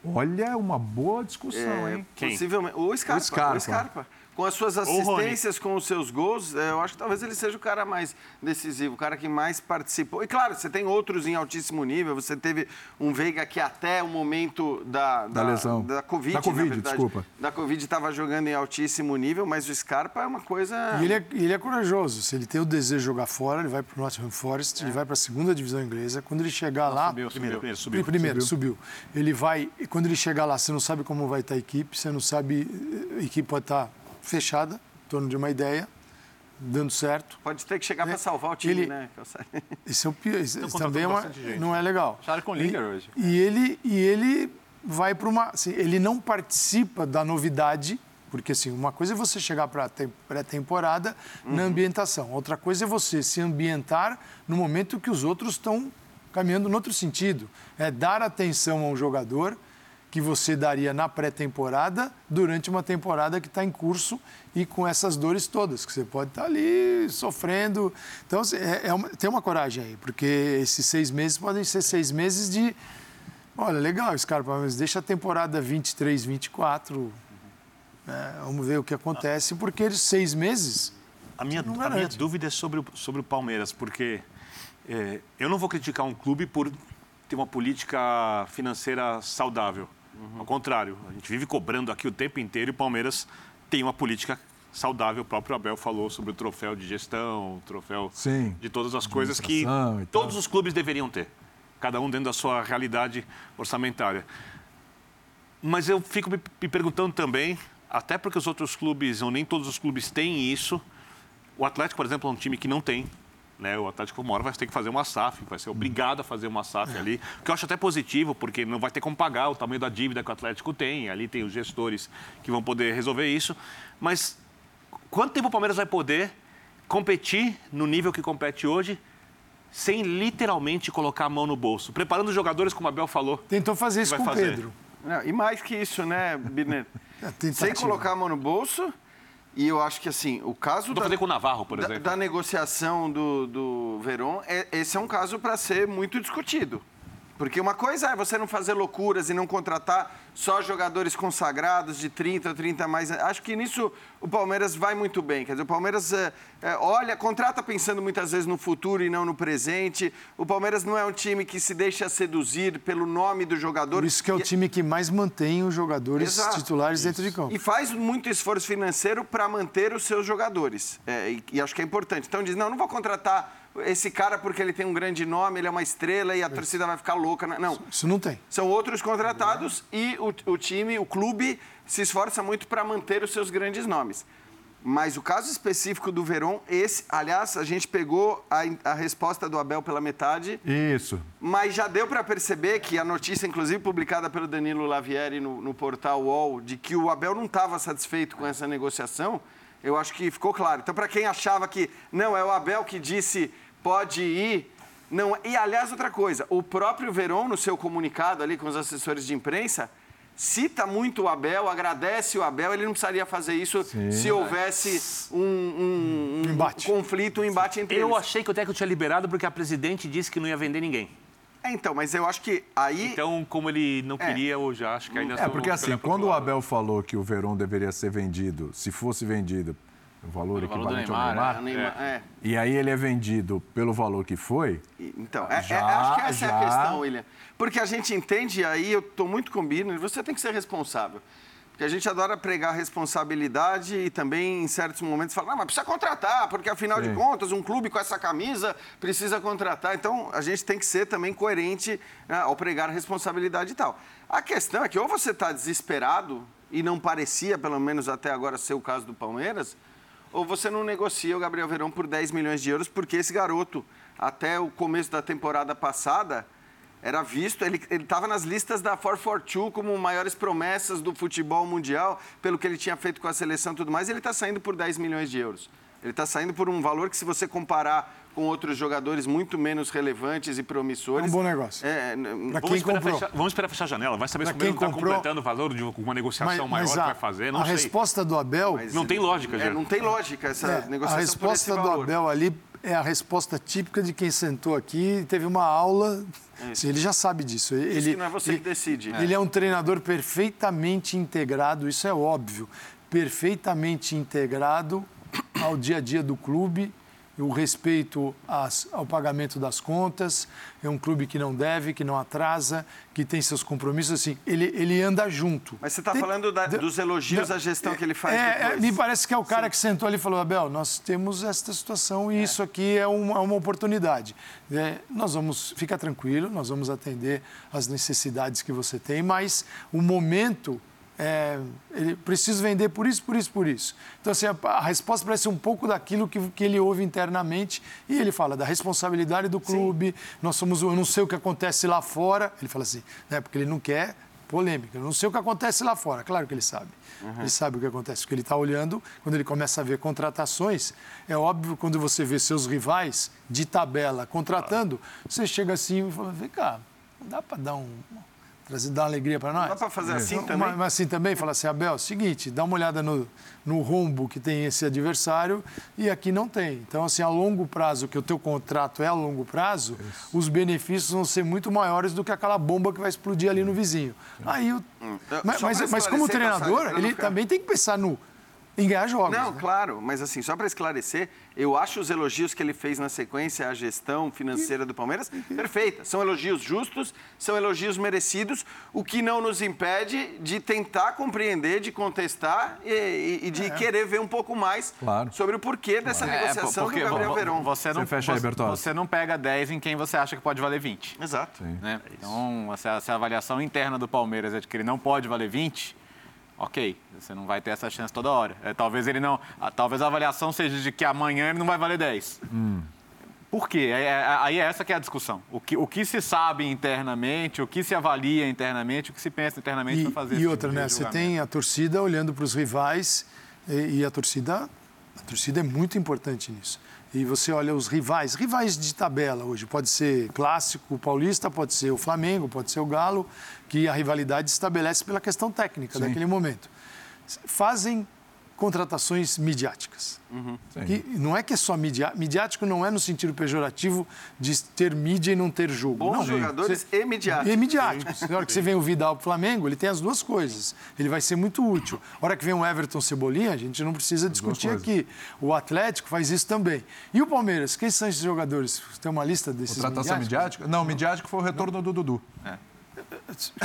Olha, uma boa discussão, É, hein? Quem? Possivelmente. O Scarpa. O Scarpa. O Scarpa. Com as suas assistências, com os seus gols, é, eu acho que talvez ele seja o cara mais decisivo, o cara que mais participou. E claro, você tem outros em altíssimo nível. Você teve um Veiga que até o momento da, Da lesão. Da Covid, Da Covid, na verdade, desculpa. Da Covid estava jogando em altíssimo nível, mas o Scarpa é uma coisa. E ele é, ele é corajoso. Se ele tem o desejo de jogar fora, ele vai para o Nottingham Forest, ele vai para a segunda divisão inglesa. Quando ele chegar lá. subiu, subiu. Primeiro, subiu. Primeiro, subiu. Ele vai. e Quando ele chegar lá, você não sabe como vai estar a equipe, você não sabe. A equipe pode estar fechada, torno de uma ideia, dando certo. Pode ter que chegar É, para salvar o time, ele- né? Esse é o contratando também é uma- não é legal. Acharam com o hoje. E ele, e ele vai para uma. assim, ele não participa da novidade, porque assim, uma coisa é você chegar para a pré-temporada na ambientação, outra coisa é você se ambientar no momento que os outros estão caminhando no outro sentido. É dar atenção a um jogador que você daria na pré-temporada durante uma temporada que está em curso e com essas dores todas, que você pode estar ali sofrendo. Então, assim, é, é uma- tem uma coragem aí, porque esses seis meses podem ser seis meses de. Olha, legal, Scarpa, mas deixa a temporada 23, 24. né, vamos ver o que acontece, porque eles seis meses. A minha, a minha dúvida é sobre o, sobre o Palmeiras, porque é, eu não vou criticar um clube por ter uma política financeira saudável. Ao contrário, a gente vive cobrando aqui o tempo inteiro e o Palmeiras tem uma política saudável. O próprio Abel falou sobre o troféu de gestão, o troféu Sim. de todas as coisas que todos os clubes deveriam ter, cada um dentro da sua realidade orçamentária. Mas eu fico me perguntando também, até porque os outros clubes, ou nem todos os clubes têm isso. O Atlético, por exemplo, é um time que não tem. Né? O Atlético uma hora vai ter que fazer uma SAF, vai ser obrigado a fazer uma SAF ali. O que eu acho até positivo, porque não vai ter como pagar o tamanho da dívida que o Atlético tem. Ali tem os gestores que vão poder resolver isso. Mas quanto tempo o Palmeiras vai poder competir no nível que compete hoje, sem literalmente colocar a mão no bolso? Preparando os jogadores, como a Abel falou. Tentou fazer isso com o. Pedro. Não, e mais que isso, né, Birner? É. Sem colocar a mão no bolso. E eu acho que, assim, o caso da, com o Navarro, por da, exemplo. da negociação do, do Verón, é, esse é um caso para ser muito discutido. Porque uma coisa é você não fazer loucuras e não contratar só jogadores consagrados de 30, 30 a mais. Acho que nisso o Palmeiras vai muito bem. Quer dizer, o Palmeiras é, é, olha, contrata pensando muitas vezes no futuro e não no presente. O Palmeiras não é um time que se deixa seduzir pelo nome do jogador. Por isso que é o E- time que mais mantém os jogadores Exato. titulares dentro de campo. e faz muito esforço financeiro para manter os seus jogadores. É, e, e acho que é importante. Então diz, não, não vou contratar esse cara porque ele tem um grande nome, ele é uma estrela e a torcida vai ficar louca. Não, Isso não tem. são outros contratados e o, o time, o clube, se esforça muito para manter os seus grandes nomes. Mas o caso específico do Verón, esse, aliás, a gente pegou a, a resposta do Abel pela metade, Isso. mas já deu para perceber que a notícia, inclusive publicada pelo Danilo Lavieri no, no portal UOL, de que o Abel não estava satisfeito com essa negociação, eu acho que ficou claro. Então, para quem achava que não, é o Abel que disse pode ir. Não, e aliás, outra coisa, o próprio Verón, no seu comunicado ali com os assessores de imprensa, cita muito o Abel, agradece o Abel, ele não precisaria fazer isso se houvesse um, um- um Embate. conflito, um embate entre Eu eles. achei que o técnico tinha liberado porque a presidente disse que não ia vender ninguém. É, então, mas eu acho que aí. Então, como ele não É. queria, eu já acho que ainda É, porque assim, quando o Abel falou que o Verón deveria ser vendido, se fosse vendido, o valor Pelo valor do equivalente ao Neymar, Neymar, a Neymar- é. e aí ele é vendido pelo valor que foi, Então, é- é- Já, acho que essa é a já. questão, William. Porque a gente entende, aí eu estou muito com o Birner, você tem que ser responsável. Porque a gente adora pregar responsabilidade e também, em certos momentos, falar, não, mas precisa contratar, porque afinal de Sim. contas, um clube com essa camisa precisa contratar. Então, a gente tem que ser também coerente né, ao pregar responsabilidade e tal. A questão é que ou você está desesperado, e não parecia, pelo menos até agora, ser o caso do Palmeiras, ou você não negocia o Gabriel Verão por 10 milhões de euros, porque esse garoto, até o começo da temporada passada, era visto, ele estava nas listas da 442 como maiores promessas do futebol mundial, pelo que ele tinha feito com a seleção e tudo mais, e ele está saindo por 10 milhões de euros. Ele está saindo por um valor que, se você comparar com outros jogadores muito menos relevantes e promissores... É um bom negócio. É, Pra Vamos quem esperar, comprou. fechar, vamos esperar fechar a janela. Vai saber se Pra o Palmeiras quem não está comprou- completando o valor de uma negociação maior que a, vai fazer. Não a sei. resposta do Abel. mas- Não tem lógica, é, não tem lógica essa É, negociação a por esse resposta do valor. Abel ali é a resposta típica de quem sentou aqui e teve uma aula. Assim, ele já sabe disso. Ele, que não é você ele- que decide. Ele é um treinador perfeitamente integrado, isso é óbvio. Perfeitamente integrado ao dia a dia do clube, o respeito às- ao pagamento das contas. É um clube que não deve, que não atrasa, que tem seus compromissos. Assim, ele, ele anda junto. Mas você está falando da- dos elogios à gestão que ele faz é, é, me parece que é o cara que sentou ali e falou, Abel, nós temos esta situação e isso aqui é uma, uma oportunidade. É, nós vamos, fica tranquilo, nós vamos atender às necessidades que você tem, mas o momento é, ele precisa vender por isso, por isso, por isso. Então, assim, a, a resposta parece um pouco daquilo que, que, ele ouve internamente e ele fala da responsabilidade do clube, Sim. nós somos, eu não sei o que acontece lá fora, ele fala assim, né, porque ele não quer polêmica, eu não sei o que acontece lá fora, claro que ele sabe. Uhum. Ele sabe o que acontece, porque ele está olhando, quando ele começa a ver contratações, é óbvio quando você vê seus rivais de tabela contratando, você chega assim e fala, vem cá, não dá para dar um, trazer, dar alegria para nós. Dá para fazer assim também? Mas assim também, falar assim, Abel, seguinte, dá uma olhada no, no rombo que tem esse adversário e aqui não tem. Então, assim, a longo prazo, que o teu contrato é a longo prazo, Isso. os benefícios vão ser muito maiores do que aquela bomba que vai explodir ali no vizinho. Aí, o... hum. mas, mas, mas como treinador, ele também tem que pensar no em ganhar jogos. Não, né? claro, mas assim, só para esclarecer, eu acho os elogios que ele fez na sequência à gestão financeira do Palmeiras perfeita. São elogios justos, são elogios merecidos, o que não nos impede de tentar compreender, de contestar e, e de é. querer ver um pouco mais claro. sobre o porquê dessa claro. negociação é, do Gabriel Verón. Você não, você, fecha aí, você não pega 10 em quem você acha que pode valer 20. Exato. Né? Então, se a, se a avaliação interna do Palmeiras é de que ele não pode valer 20 ok, você não vai ter essa chance toda hora. É, talvez ele não. talvez a avaliação seja de que amanhã ele não vai valer 10. Hum. Por quê? É, é, aí é essa que é a discussão. O que, o que se sabe internamente, o que se avalia internamente, o que se pensa internamente para fazer E outra, tipo né? Você tem a torcida olhando para os rivais e, e a torcida, a torcida é muito importante nisso e você olha os rivais, rivais de tabela hoje, pode ser clássico, paulista, pode ser o Flamengo, pode ser o Galo, que a rivalidade se estabelece pela questão técnica Sim. daquele momento. Fazem contratações midiáticas. Uhum. não é que é só midiático, midiático não é no sentido pejorativo de ter mídia e não ter jogo. Bons não, jogadores você, e midiáticos. E midiáticos. Na hora que você vem o Vidal para o Flamengo, ele tem as duas coisas. Ele vai ser muito útil. Na hora que vem o Everton Cebolinha, a gente não precisa as discutir aqui. O Atlético faz isso também. E o Palmeiras? Quem são esses jogadores? Tem uma lista desses Contratação midiática? Não, midiático foi o retorno não. do Dudu. É.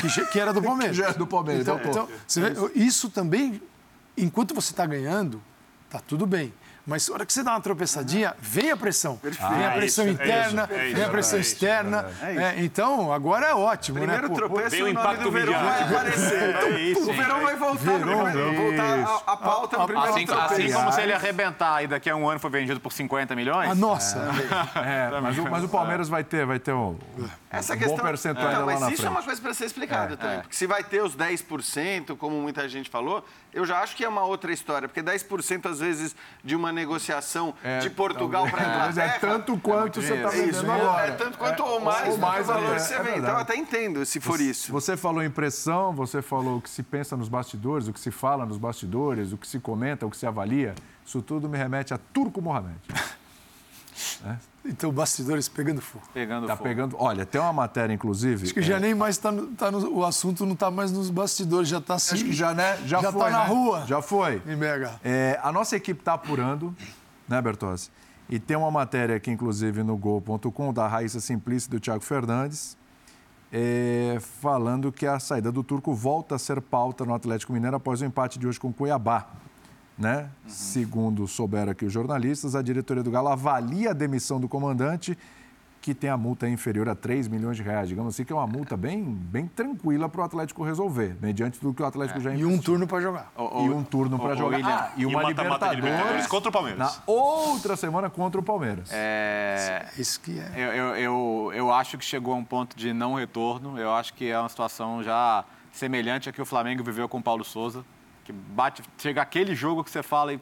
Que, que, era do Palmeiras. que era do Palmeiras. Então, então vê, isso também enquanto você está ganhando, tá tudo bem. Mas na hora que você dá uma tropeçadinha, vem a pressão. Perfeito. Vem a pressão é isso, interna, é isso, vem a pressão é isso, externa. É então, agora é ótimo, Primeiro né? tropeço, vem o impacto do Verão vai aparecer. Então, o Verão vai voltar, Verão, voltar a, a pauta no primeiro assim, tropeço. Assim como se ele arrebentar e daqui a um ano for vendido por 50 milhões. Ah, nossa! mas, o, mas o Palmeiras vai ter, vai ter um, Essa um questão, bom percentual então, lá na frente. Mas isso é uma coisa para ser explicada também. Porque se vai ter os 10%, como muita gente falou, eu já acho que é uma outra história, porque 10% às vezes de uma negociação é, de Portugal para a Inglaterra. É tanto quanto é você está vendendo agora. É tanto quanto ou mais, ou mais valor é, você vende. Então eu até entendo se for você, isso. Você falou em pressão, você falou o que se pensa nos bastidores, o que se fala nos bastidores, o que se comenta, o que se avalia. Isso tudo me remete a Turco Mohamed. É? Então, bastidores pegando fogo. Pegando tá fogo. pegando. Olha, tem uma matéria, inclusive. Acho que é... já nem mais está tá no. O assunto não está mais nos bastidores, já está assim. Acho que já, né? Já, já foi. Já está na né? rua. Já foi. Em BH. É, a nossa equipe está apurando, né, Bertossi? E tem uma matéria aqui, inclusive, no gol.com, da Raíssa Simplice e do Thiago Fernandes, é, falando que a saída do Turco volta a ser pauta no Atlético Mineiro após o empate de hoje com o Cuiabá. Né? Uhum. Segundo souberam aqui os jornalistas, a diretoria do Galo avalia a demissão do comandante, que tem a multa inferior a 3 milhões de reais. Digamos assim, que é uma multa bem, bem tranquila para o Atlético resolver, mediante tudo que o Atlético é. já investiu. E um turno para jogar. O, o, e um turno para jogar. Ah, e uma, e uma Libertadores, Libertadores contra o Palmeiras. Na outra semana contra o Palmeiras. É... Isso que é. Eu, eu, eu, eu acho que chegou a um ponto de não retorno. Eu acho que é uma situação já semelhante a que o Flamengo viveu com o Paulo Souza que bate, chega aquele jogo que você fala e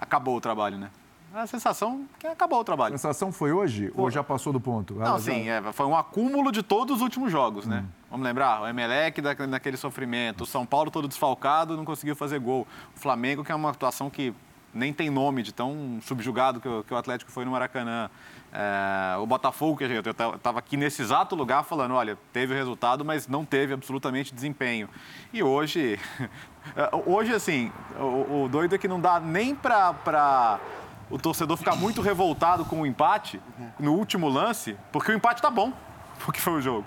acabou o trabalho, né? A sensação que acabou o trabalho. A sensação foi hoje ou já passou do ponto? Não, sim, é, foi um acúmulo de todos os últimos jogos, né? hum. Vamos lembrar, o Emelec naquele sofrimento, o São Paulo todo desfalcado, não conseguiu fazer gol. O Flamengo, que é uma atuação que nem tem nome de tão subjugado que o, que o Atlético foi no Maracanã. É, o Botafogo, que eu estava aqui nesse exato lugar falando, olha, teve o resultado, mas não teve absolutamente desempenho. E hoje, hoje assim, o, o doido é que não dá nem para o torcedor ficar muito revoltado com o empate no último lance, porque o empate tá bom, porque foi o jogo.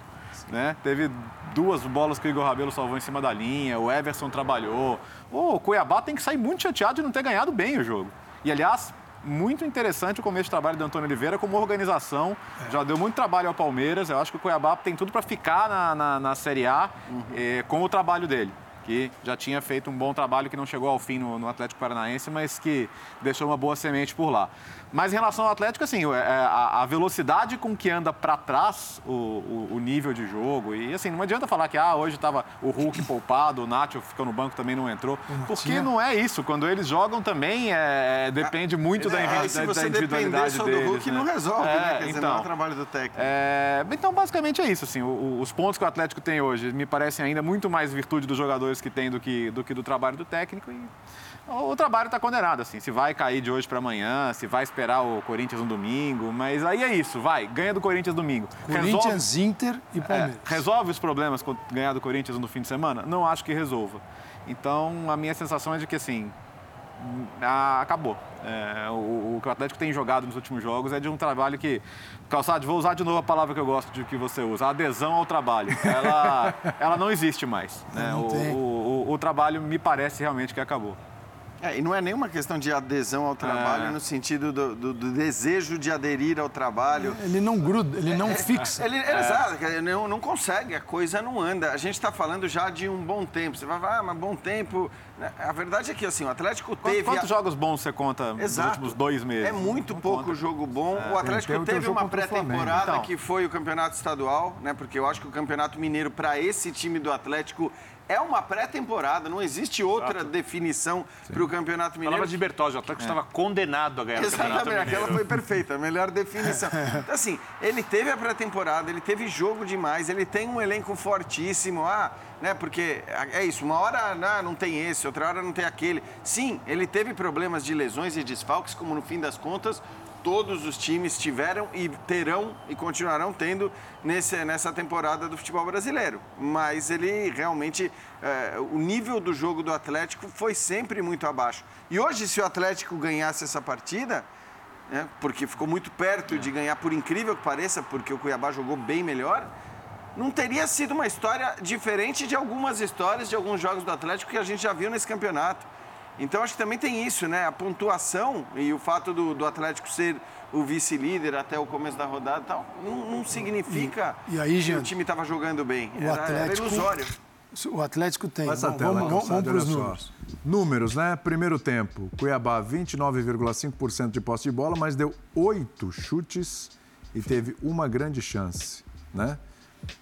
Né? Teve duas bolas que o Igor Rabelo salvou em cima da linha, o Everson trabalhou. O Cuiabá tem que sair muito chateado de não ter ganhado bem o jogo. E, aliás, muito interessante o começo de trabalho do Antônio Oliveira como organização. É. Já deu muito trabalho ao Palmeiras. Eu acho que o Cuiabá tem tudo para ficar na, na, na, Série A uhum. eh, com o trabalho dele. Que já tinha feito um bom trabalho que não chegou ao fim no, no Atlético Paranaense, mas que deixou uma boa semente por lá. Mas em relação ao Atlético, assim, é, a, a velocidade com que anda para trás o, o, o, nível de jogo. E assim, não adianta falar que ah, hoje estava o Hulk poupado, o Nacho ficou no banco também não entrou. Porque não é isso. Quando eles jogam também é, depende muito da, é, se você da individualidade só deles. do Hulk né? não resolve, é, né? Quer dizer, então, não é o trabalho do técnico. É, então, basicamente é isso. Assim, os pontos que o Atlético tem hoje me parecem ainda muito mais virtude dos jogadores que tem do que do, que do trabalho do técnico. E o trabalho está condenado, assim. Se vai cair de hoje para amanhã, se vai esperar o Corinthians no domingo, mas aí é isso, vai, ganha do Corinthians domingo. Corinthians, resolve, Inter e Palmeiras. É, resolve os problemas com ganhar do Corinthians no fim de semana? Não acho que resolva. Então, a minha sensação é de que, assim, acabou. É, o, o, que o Atlético tem jogado nos últimos jogos é de um trabalho que. Calçado, vou usar de novo a palavra que eu gosto de que você usa, adesão ao trabalho. Ela, ela não existe mais. Né? O, o, o, trabalho me parece realmente que acabou. É, e não é nenhuma questão de adesão ao trabalho é. no sentido do, do, do, desejo de aderir ao trabalho. Ele não gruda, ele não é, fixa. Ele, é. Exato, ele não, não consegue, a coisa não anda. A gente está falando já de um bom tempo. Você vai falar, ah, mas bom tempo. Né, a verdade é que assim, o Atlético teve. Quantos a... jogos bons você conta Exato. nos últimos dois meses? É muito não pouco conta. jogo bom. É. O Atlético teve uma pré-temporada então. que foi o campeonato estadual, né? Porque eu acho que o campeonato mineiro, para esse time do Atlético, é uma pré-temporada, não existe outra Exato. definição para o Campeonato Mineiro. Palavra de Bertozzi, o Atlético é. estava condenado a ganhar Exatamente, o Campeonato Mineiro. aquela foi perfeita, a melhor definição. Então, assim, ele teve a pré-temporada, ele teve jogo demais, ele tem um elenco fortíssimo, ah, né, porque é isso, uma hora não, não tem esse, outra hora não tem aquele. Sim, ele teve problemas de lesões e desfalques, como no fim das contas todos os times tiveram e terão e continuarão tendo nesse, nessa temporada do futebol brasileiro. Mas ele realmente, é, o nível do jogo do Atlético foi sempre muito abaixo. E hoje, se o Atlético ganhasse essa partida, né, porque ficou muito perto de ganhar, por incrível que pareça, porque o Cuiabá jogou bem melhor, não teria sido uma história diferente de algumas histórias de alguns jogos do Atlético que a gente já viu nesse campeonato. Então acho que também tem isso, né? A pontuação e o fato do, do Atlético ser o vice-líder até o começo da rodada tal, não, não significa e, e aí, que o time estava jogando bem. O era, Atlético, era ilusório. O Atlético tem. Essa vamos, tela, vamos, vamos para os números. Números, né? Primeiro tempo, Cuiabá 29,5% de posse de bola, mas deu oito chutes e teve uma grande chance, né?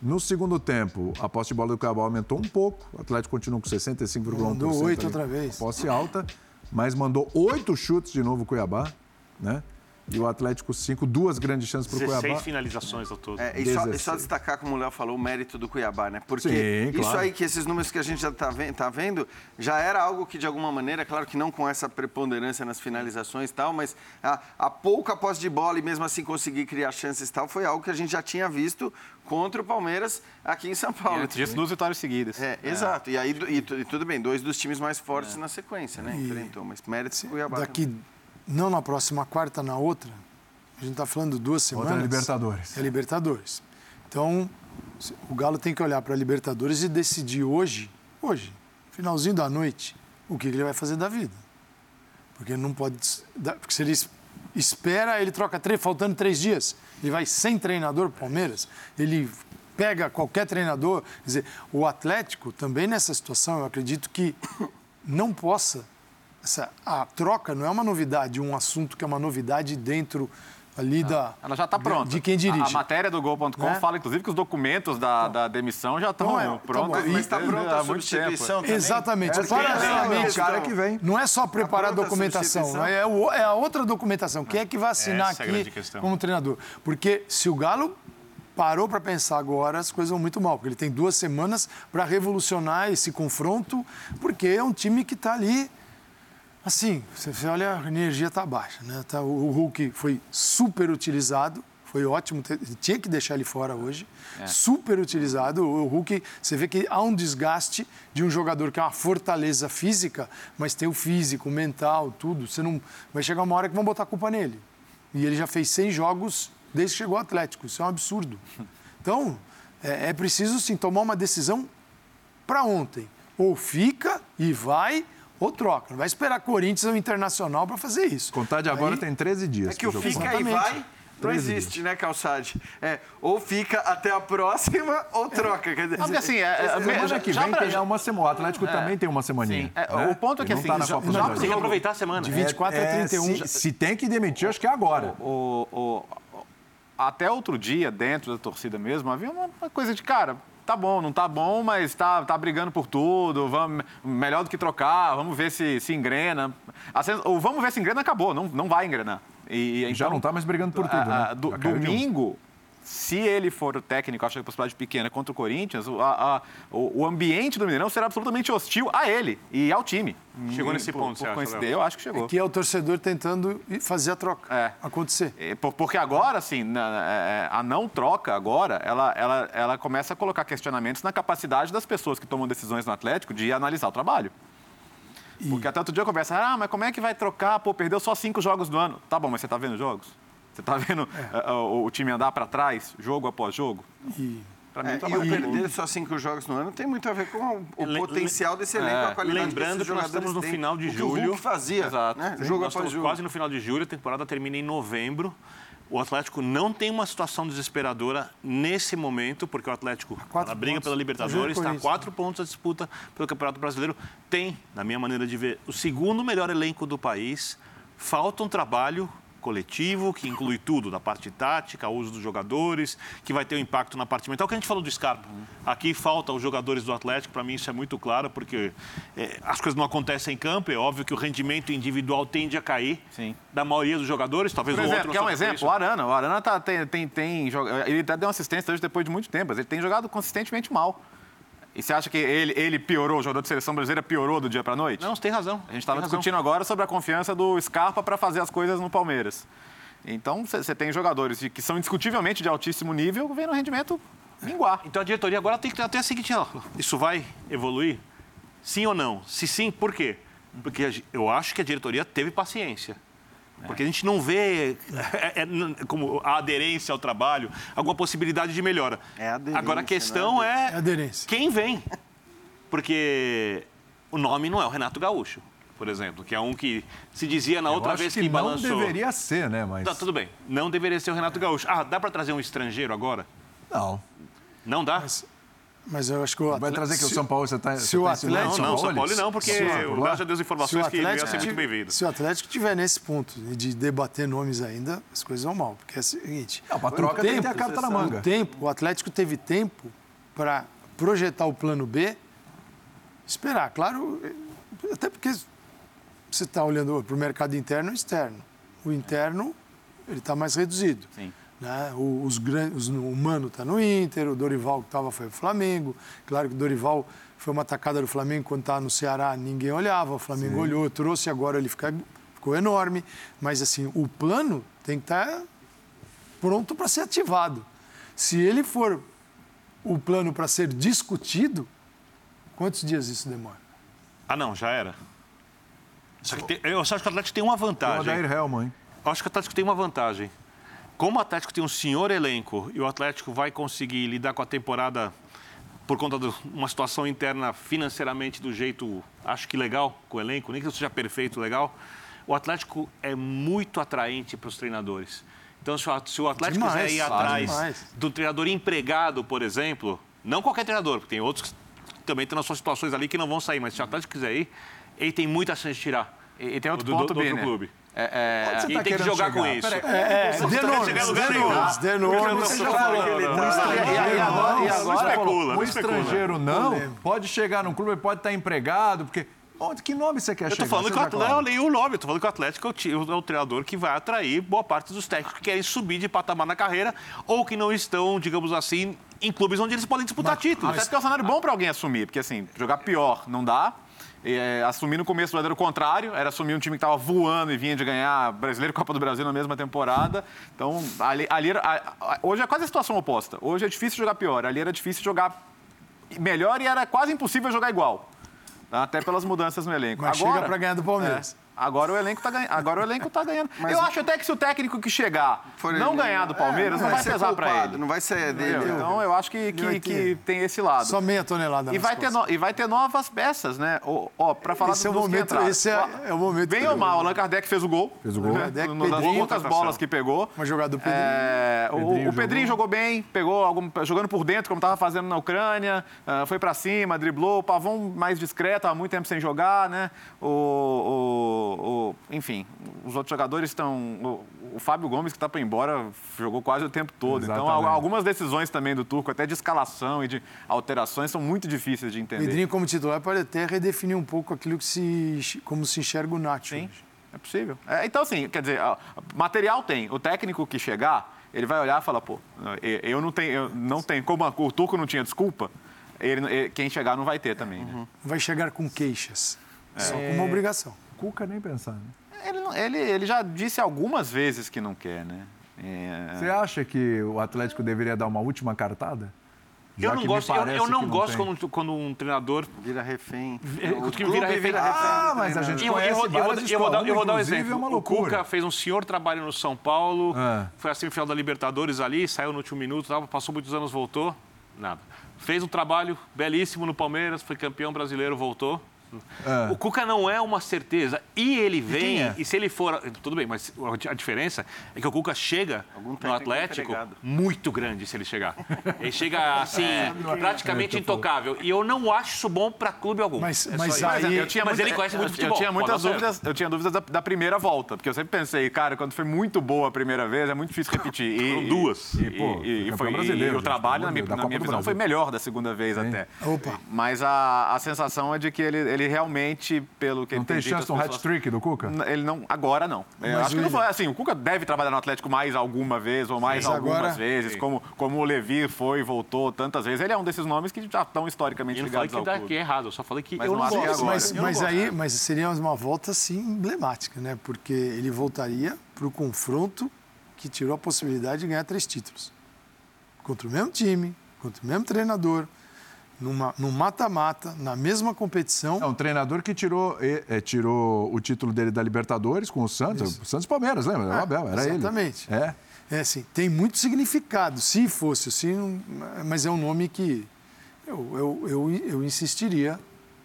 No segundo tempo, a posse de bola do Cuiabá aumentou um pouco. O Atlético continua com 65,1%. Mandou oito outra vez. Posse alta, mas mandou oito chutes de novo o Cuiabá, né? E o Atlético 5, duas grandes chances para o Cuiabá. 16 finalizações ao todo. É, e, só, e, só, destacar, como o Léo falou, o mérito do Cuiabá, né? Porque Sim, claro. isso aí, que esses números que a gente já está tá vendo, já era algo que, de alguma maneira, claro que não com essa preponderância nas finalizações e tal, mas a, a pouca posse de bola e mesmo assim conseguir criar chances e tal, foi algo que a gente já tinha visto contra o Palmeiras aqui em São Paulo. E duas vitórias seguidas. É, é, exato. E aí, e, e, tudo bem, dois dos times mais fortes é. na sequência, né? Enfrentou, mas mérito do Cuiabá. Daqui não na próxima quarta, na outra, a gente está falando duas semanas. Outra Libertadores. É Libertadores. Então, o Galo tem que olhar para a Libertadores e decidir hoje, hoje, finalzinho da noite, o que ele vai fazer da vida. Porque não pode. Porque se ele espera, ele troca três, faltando três dias. Ele vai sem treinador Palmeiras. Ele pega qualquer treinador. Quer dizer, o Atlético também nessa situação, eu acredito que não possa essa, a troca não é uma novidade, um assunto que é uma novidade dentro ali da. Ela já está pronta. De quem dirige. A, a matéria do Gol.com é? fala, inclusive, que os documentos da, da demissão já estão é, prontos. Tá mas está pronta a substituição também. Exatamente. É, Paralelamente, cara que vem. Não é só preparar a documentação, é, é a outra documentação. Quem é que vai assinar Essa é aqui como treinador? Porque se o Galo parou para pensar agora, as coisas vão muito mal, porque ele tem duas semanas para revolucionar esse confronto, porque é um time que está ali Assim, você olha, a energia está baixa. Né? Tá, o Hulk foi super utilizado, foi ótimo, tinha que deixar ele fora hoje. É. Super utilizado. O Hulk, você vê que há um desgaste de um jogador que é uma fortaleza física, mas tem o físico, o mental, tudo. Você não vai chegar uma hora que vão botar a culpa nele. E ele já fez 100 jogos desde que chegou ao Atlético. Isso é um absurdo. Então, é, é preciso sim tomar uma decisão para ontem. Ou fica e vai, ou troca. Não vai esperar Corinthians ou Internacional para fazer isso. Contar de agora Aí, tem 13 dias. É que o fica e vai Não existe, né, Calçade? É, ou fica até a próxima ou troca. Quer dizer, Porque assim, é, é, Semana que já vem pra- tem uma semana. O Atlético também tem uma semaninha. Sim, é, né? o ponto é que Ele não assim, tá na já- Copa já- do Tem que aproveitar a semana. De 24 a É, 31. se, se tem que demitir, acho que é agora. o, o- até outro dia, dentro da torcida mesmo, havia uma uma coisa de, cara, tá bom, não tá bom, mas tá, tá brigando por tudo, vamos, melhor do que trocar, vamos ver se, se engrena. A sen- O vamos ver se engrena acabou, não, não vai engrenar. E, Já então, não tá mais brigando por tudo, a- né? a- do- Já de um. domingo, se ele for o técnico, acho que a possibilidade pequena contra o Corinthians, o, a- a- o, o ambiente do Mineirão será absolutamente hostil a ele e ao time. Chegou E nesse por- ponto, você por acha? Eu acho que chegou. Que é o torcedor tentando fazer a troca É. acontecer. É, por- Porque agora, assim, na- é, a não troca agora, ela, ela, ela começa a colocar questionamentos na capacidade das pessoas que tomam decisões no Atlético de analisar o trabalho. Porque até outro dia eu conversa, ah, mas como é que vai trocar? Pô, perdeu só cinco jogos do ano. Tá bom, mas você tá vendo jogos? Você tá vendo ah, o, o time andar para trás, jogo após jogo? E Pra mim, É, tá e o perder só cinco jogos no ano tem muito a ver com o Le- potencial desse elenco, é, a qualidade lembrando desses que nós estamos no final de O que julho. O Hulk fazia, Exato. né? Sim, Jogo Nós após estamos jogo. quase no final de julho, a temporada termina em novembro. O Atlético não tem uma situação desesperadora nesse momento, porque o Atlético na briga pontos. pela Libertadores Tá está a jogando quatro pontos a disputa pelo Campeonato Brasileiro. Tem, na minha maneira de ver, o segundo melhor elenco do país. Falta um trabalho coletivo que inclui tudo, da parte tática, o uso dos jogadores, que vai ter um impacto na parte mental. O que a gente falou do Scarpa. Aqui falta os jogadores do Atlético, para mim isso é muito claro, porque é, as coisas não acontecem em campo. É óbvio que o rendimento individual tende a cair Sim. da maioria dos jogadores, talvez Por o exemplo, outro. quer um exemplo? O Arana. O Arana tá, tem, tem, tem, ele até deu uma assistência hoje depois de muito tempo, mas ele tem jogado consistentemente mal. E você acha que ele, ele piorou, o jogador de seleção brasileira piorou do dia para noite? Não, você tem razão. A gente estava tem razão. discutindo agora sobre a confiança do Scarpa para fazer as coisas no Palmeiras. Então, você tem jogadores que são indiscutivelmente de altíssimo nível, vendo o rendimento minguar. Então a diretoria agora tem que ter até a seguinte: ó, isso vai evoluir? Sim ou não? Se sim, por quê? Porque eu acho que a diretoria teve paciência. Porque a gente não vê é, é, como a aderência ao trabalho, alguma possibilidade de melhora. É Agora a questão não é É aderência. quem vem. Porque o nome não é o Renato Gaúcho, por exemplo, que é um que se dizia na Eu outra acho vez que, que, não balançou. deveria ser, né? Mas. Tá, tudo bem. Não deveria ser o Renato Gaúcho. Ah, dá para trazer um estrangeiro agora? Não. Não dá? Mas eu acho que o Vai trazer que o São Paulo você está. se o Atlético- Não, não, São Paulo não, porque o Léo já deu as informações que ele ia Atlético, ser muito bem-vindo. se o Atlético tiver nesse ponto de debater nomes ainda, as coisas vão mal. Porque é o seguinte. Não, pra o troca tem que ter a tempo- carta na manga. O tempo, o Atlético teve tempo para projetar o plano B, esperar. Claro, até porque você está olhando para o mercado interno e externo. O interno, ele está mais reduzido. Sim. Né? O, os grandes, o Mano está no Inter, o Dorival que estava foi o Flamengo. Claro que o Dorival foi uma atacada do Flamengo quando estava no Ceará, ninguém olhava, o Flamengo olhou, trouxe, agora ele fica, ficou enorme. Mas assim, o plano tem que estar pronto para ser ativado. Se ele for o plano para ser discutido, quantos dias isso demora? Ah, não, já era. Só que tem- eu só acho que o Atlético tem uma O vantagem. Odair Helman, hein? Eu acho que o Atlético tem uma vantagem. Como o Atlético tem um senhor elenco e o Atlético vai conseguir lidar com a temporada por conta de uma situação interna financeiramente do jeito, acho que legal, com o elenco, nem que seja perfeito, legal, o Atlético é muito atraente para os treinadores. Então, se o, Atlético Demais, quiser ir atrás demais. do treinador empregado, por exemplo, não qualquer treinador, porque tem outros que também estão nas suas situações ali que não vão sair, mas se o Atlético quiser ir, ele tem muita chance de tirar. E, e tem outro Do- do- ponto, do outro Biner. clube. É, é, tá tem que jogar com chegar? isso. Peraí, É, não dê tá Um tá- estrangeiro e agora- não, especula, não especula. estrangeiro não, pode chegar num clube, pode estar empregado, porque... Onde, que nome você quer Eu chegar? tô falando que o Atlético, claro. eu leio o nome, eu tô falando que o Atlético é o, ti- é o treinador que vai atrair boa parte dos técnicos que querem subir de patamar na carreira ou que não estão, digamos assim, em clubes onde eles podem disputar títulos. Até porque é um cenário bom para alguém assumir, porque assim, jogar pior não dá. É, assumir no começo era o contrário, era assumir um time que estava voando e vinha de ganhar Brasileiro e Copa do Brasil na mesma temporada. Então, ali, ali era- a- a- hoje é quase a situação oposta. Hoje é difícil jogar pior, ali era difícil jogar melhor e era quase impossível jogar igual. tá? Até pelas mudanças no elenco. Mas Agora, chega para ganhar do Palmeiras. É. Agora o elenco tá ganhando. Agora o elenco tá ganhando. eu acho até que se o técnico que chegar For não ele- ganhar do Palmeiras, É, não vai ser pesar pra culpado, ele. Não vai ser dele. Entendeu? Então eu acho que, que, vai que tem esse lado. Só meia tonelada E vai, ter no- e vai ter novas peças, né? Ó, ó, pra falar Esse é o dos que momento- entraram. esse é- é o momento Bem ou mal, o Allan Kardec fez o gol. Fez o gol. Né? Kardec, Uma das Pedrinho. poucas bolas que pegou. Uma jogada do Pedrinho. É, o- Pedrinho o, Pedrinho jogou. jogou bem, pegou algum, jogando por dentro, como estava fazendo na Ucrânia, ah, foi pra cima, driblou. O Pavão mais discreto, há muito tempo sem jogar, né? O, o- o- enfim, os outros jogadores estão. O, o Fábio Gomes, que está para ir embora, jogou quase o tempo todo. Então, Exatamente. al- algumas decisões também do Turco, até de escalação e de alterações, são muito difíceis de entender. Pedrinho como titular pode até redefinir um pouco aquilo que se como se enxerga o Nacho. Sim, hoje. é possível. É, então, assim, quer dizer, material tem. O técnico que chegar, ele vai olhar e falar, pô, eu- não tenho, eu não tenho como a- o Turco não tinha desculpa, ele- quem chegar não vai ter também. né? Vai chegar com queixas. Só É. com uma obrigação. Cuca nem pensar, né? Ele, não- ele, ele já disse algumas vezes que não quer, né? É, Você acha que o Atlético deveria dar uma última cartada? Já Eu não gosto, eu, eu não que gosto quando, quando um treinador. Vira refém. O time vira refém. Ah, mas a gente Eu, eu, conhece vou- eu, vou- várias eu vou dar, eu vou dar um exemplo. É uma o. Cuca fez um senhor trabalho no São Paulo, É. foi a semifinal da Libertadores ali, saiu no último minuto, passou muitos anos, voltou, nada. Fez um trabalho belíssimo no Palmeiras, foi campeão brasileiro, voltou. É. O Cuca não é uma certeza. E ele vem, quem é? e se ele for. Tudo bem, mas a diferença é que o Cuca chega no Atlético muito grande se ele chegar. Ele chega assim, praticamente intocável. E eu não acho isso bom para clube algum. Mas, É mas aí. eu tinha Mas muita- ele conhece muito eu- futebol, Eu tinha muitas dúvidas, eu tinha dúvidas da, da primeira volta, porque eu sempre pensei, cara, quando foi muito boa a primeira vez, é muito difícil repetir. E, Foram duas. E, E, pô, e- e foi, brasileiro, e o trabalho, na minha, na minha visão, foi melhor da segunda vez até. Opa. Mas a, a sensação é de que ele, ele realmente, pelo que Não ele tem dito, chance de um pessoas- hat-trick do Cuca? Ele não, agora não. Eu Mas acho que não foi assim. O Cuca deve trabalhar no Atlético mais alguma vez ou mais Mas algumas agora- vezes, como, como o Levi foi e voltou tantas vezes. Ele é um desses nomes que já estão historicamente Eu falei ligados que ao dá clube. que é errado, eu só falei que Mas eu não gosto. agora. Mas, Eu não mas gosto. aí, mas seria uma volta assim emblemática, né? Porque ele voltaria para o confronto que tirou a possibilidade de ganhar três títulos. Contra o mesmo time, contra o mesmo treinador, numa, num mata-mata, na mesma competição. É um treinador que tirou, eh, tirou o título dele da Libertadores com o Santos. O Santos Palmeiras, lembra? Era o Abel, era ele. exatamente. É. É assim, tem muito significado. Se fosse assim, mas é um nome que eu, eu, eu, eu insistiria,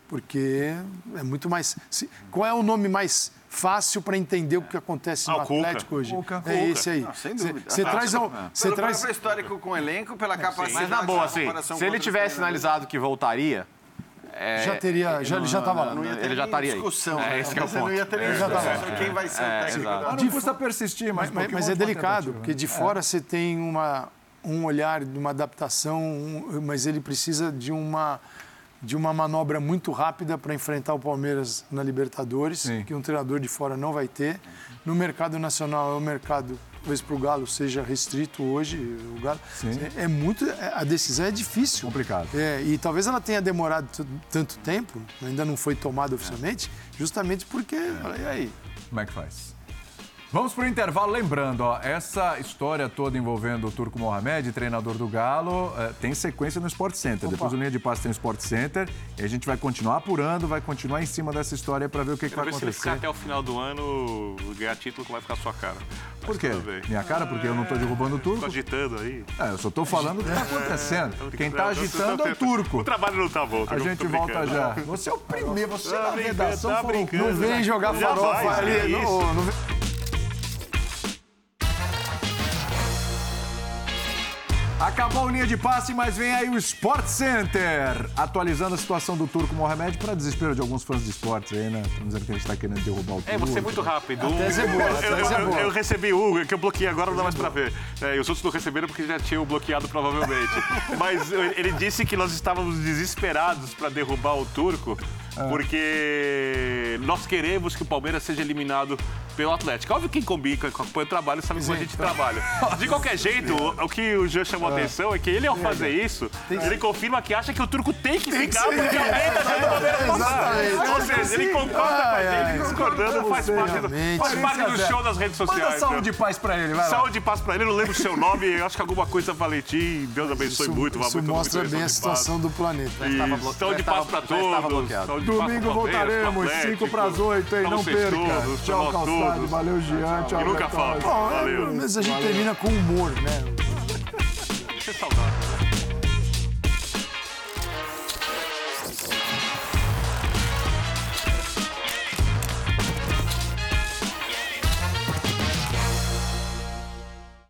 porque é muito mais. se- qual é o nome mais fácil para entender o que acontece no Ah, o Cuca. Atlético hoje? Cuca. É Cuca. esse aí. Não, sem Você- dúvida. Você Ah, traz. um- Você Pelo traz. próprio histórico com o elenco, pela capacidade Mas na boa, assim, comparação se ele tivesse sinalizado que voltaria. é, Já teria, já, ele já estava lá. Não ia ter Ele já estaria aí. discussão. É, né? esse que é o Você não ia ter Ele já tava quem vai ser o É, técnico. exato. da- Mas não custa persistir, mas, Mas, mas- mas é delicado, porque de fora você tem uma, um olhar de uma adaptação, um- mas ele precisa de uma, de uma manobra muito rápida para enfrentar o Palmeiras na Libertadores, Sim. que um treinador de fora não vai ter. No mercado nacional é um mercado, talvez para o Galo seja restrito hoje. O Galo, Sim. é, é muito, é- a decisão é difícil. Complicado. É, e talvez ela tenha demorado tanto tempo, ainda não foi tomada oficialmente, justamente porque, e aí, Como é que faz? Vamos para o intervalo. Lembrando, ó, essa história toda envolvendo o Turco Mohamed, treinador do Galo, eh, tem sequência no Sport Center. Depois o Linha de Passe tem o Sport Center. E a gente vai continuar apurando, vai continuar em cima dessa história para ver o que, que vai ver se ele ficar acontecer. até o final do ano, ganhar título, como vai ficar a sua cara. Mas Por quê? Minha cara, porque eu não estou derrubando o Tô Turco? agitando aí. É, eu só estou falando o que está acontecendo. Quem está agitando é o Turco. O trabalho não tá bom. A gente volta já. Você é o primeiro, você Tá na brincando, redação tá não vem jogar farofa ali. é no- Acabou o linha de passe, mas vem aí o Sport Center, atualizando a situação do Turco Mohamed para desespero de alguns fãs de esportes aí, né? Estão dizendo que a gente está querendo derrubar o Turco. É, você é muito rápido. tese é boa, a Eu- eu, é eu- eu recebi o que eu bloqueei agora, não dá mais pra ver. É, e os outros não receberam porque já tinham bloqueado provavelmente. Mas ele disse que nós estávamos desesperados para derrubar o turco. Porque nós queremos que o Palmeiras seja eliminado pelo Atlético. Óbvio que quem combina, quem acompanha o trabalho, sabe como a gente trabalha. De qualquer jeito, o, o que o Jean chamou a atenção é que ele, ao fazer isso, ele confirma que acha que o turco tem que ficar porque alguém tá dando o Palmeiras passar. Ou seja, ele concorda com a gente, discordando faz parte, do, realmente. faz parte do show nas redes sociais. Manda saúde né? e paz para ele, vai. Saúde e paz pra ele, eu não lembro o seu nome, eu acho que alguma coisa Valentim, Deus abençoe Isso, muito, isso muito, mostra muito bem a situação do planeta. saúde já e paz pra todos, Domingo voltaremos, 5 para as 8, hein? Não perca. Tchau, Calçado. Valeu, Jean. Tchau, E nunca falta. Valeu. Mas a gente termina com humor, né? Deixa Que é saudar.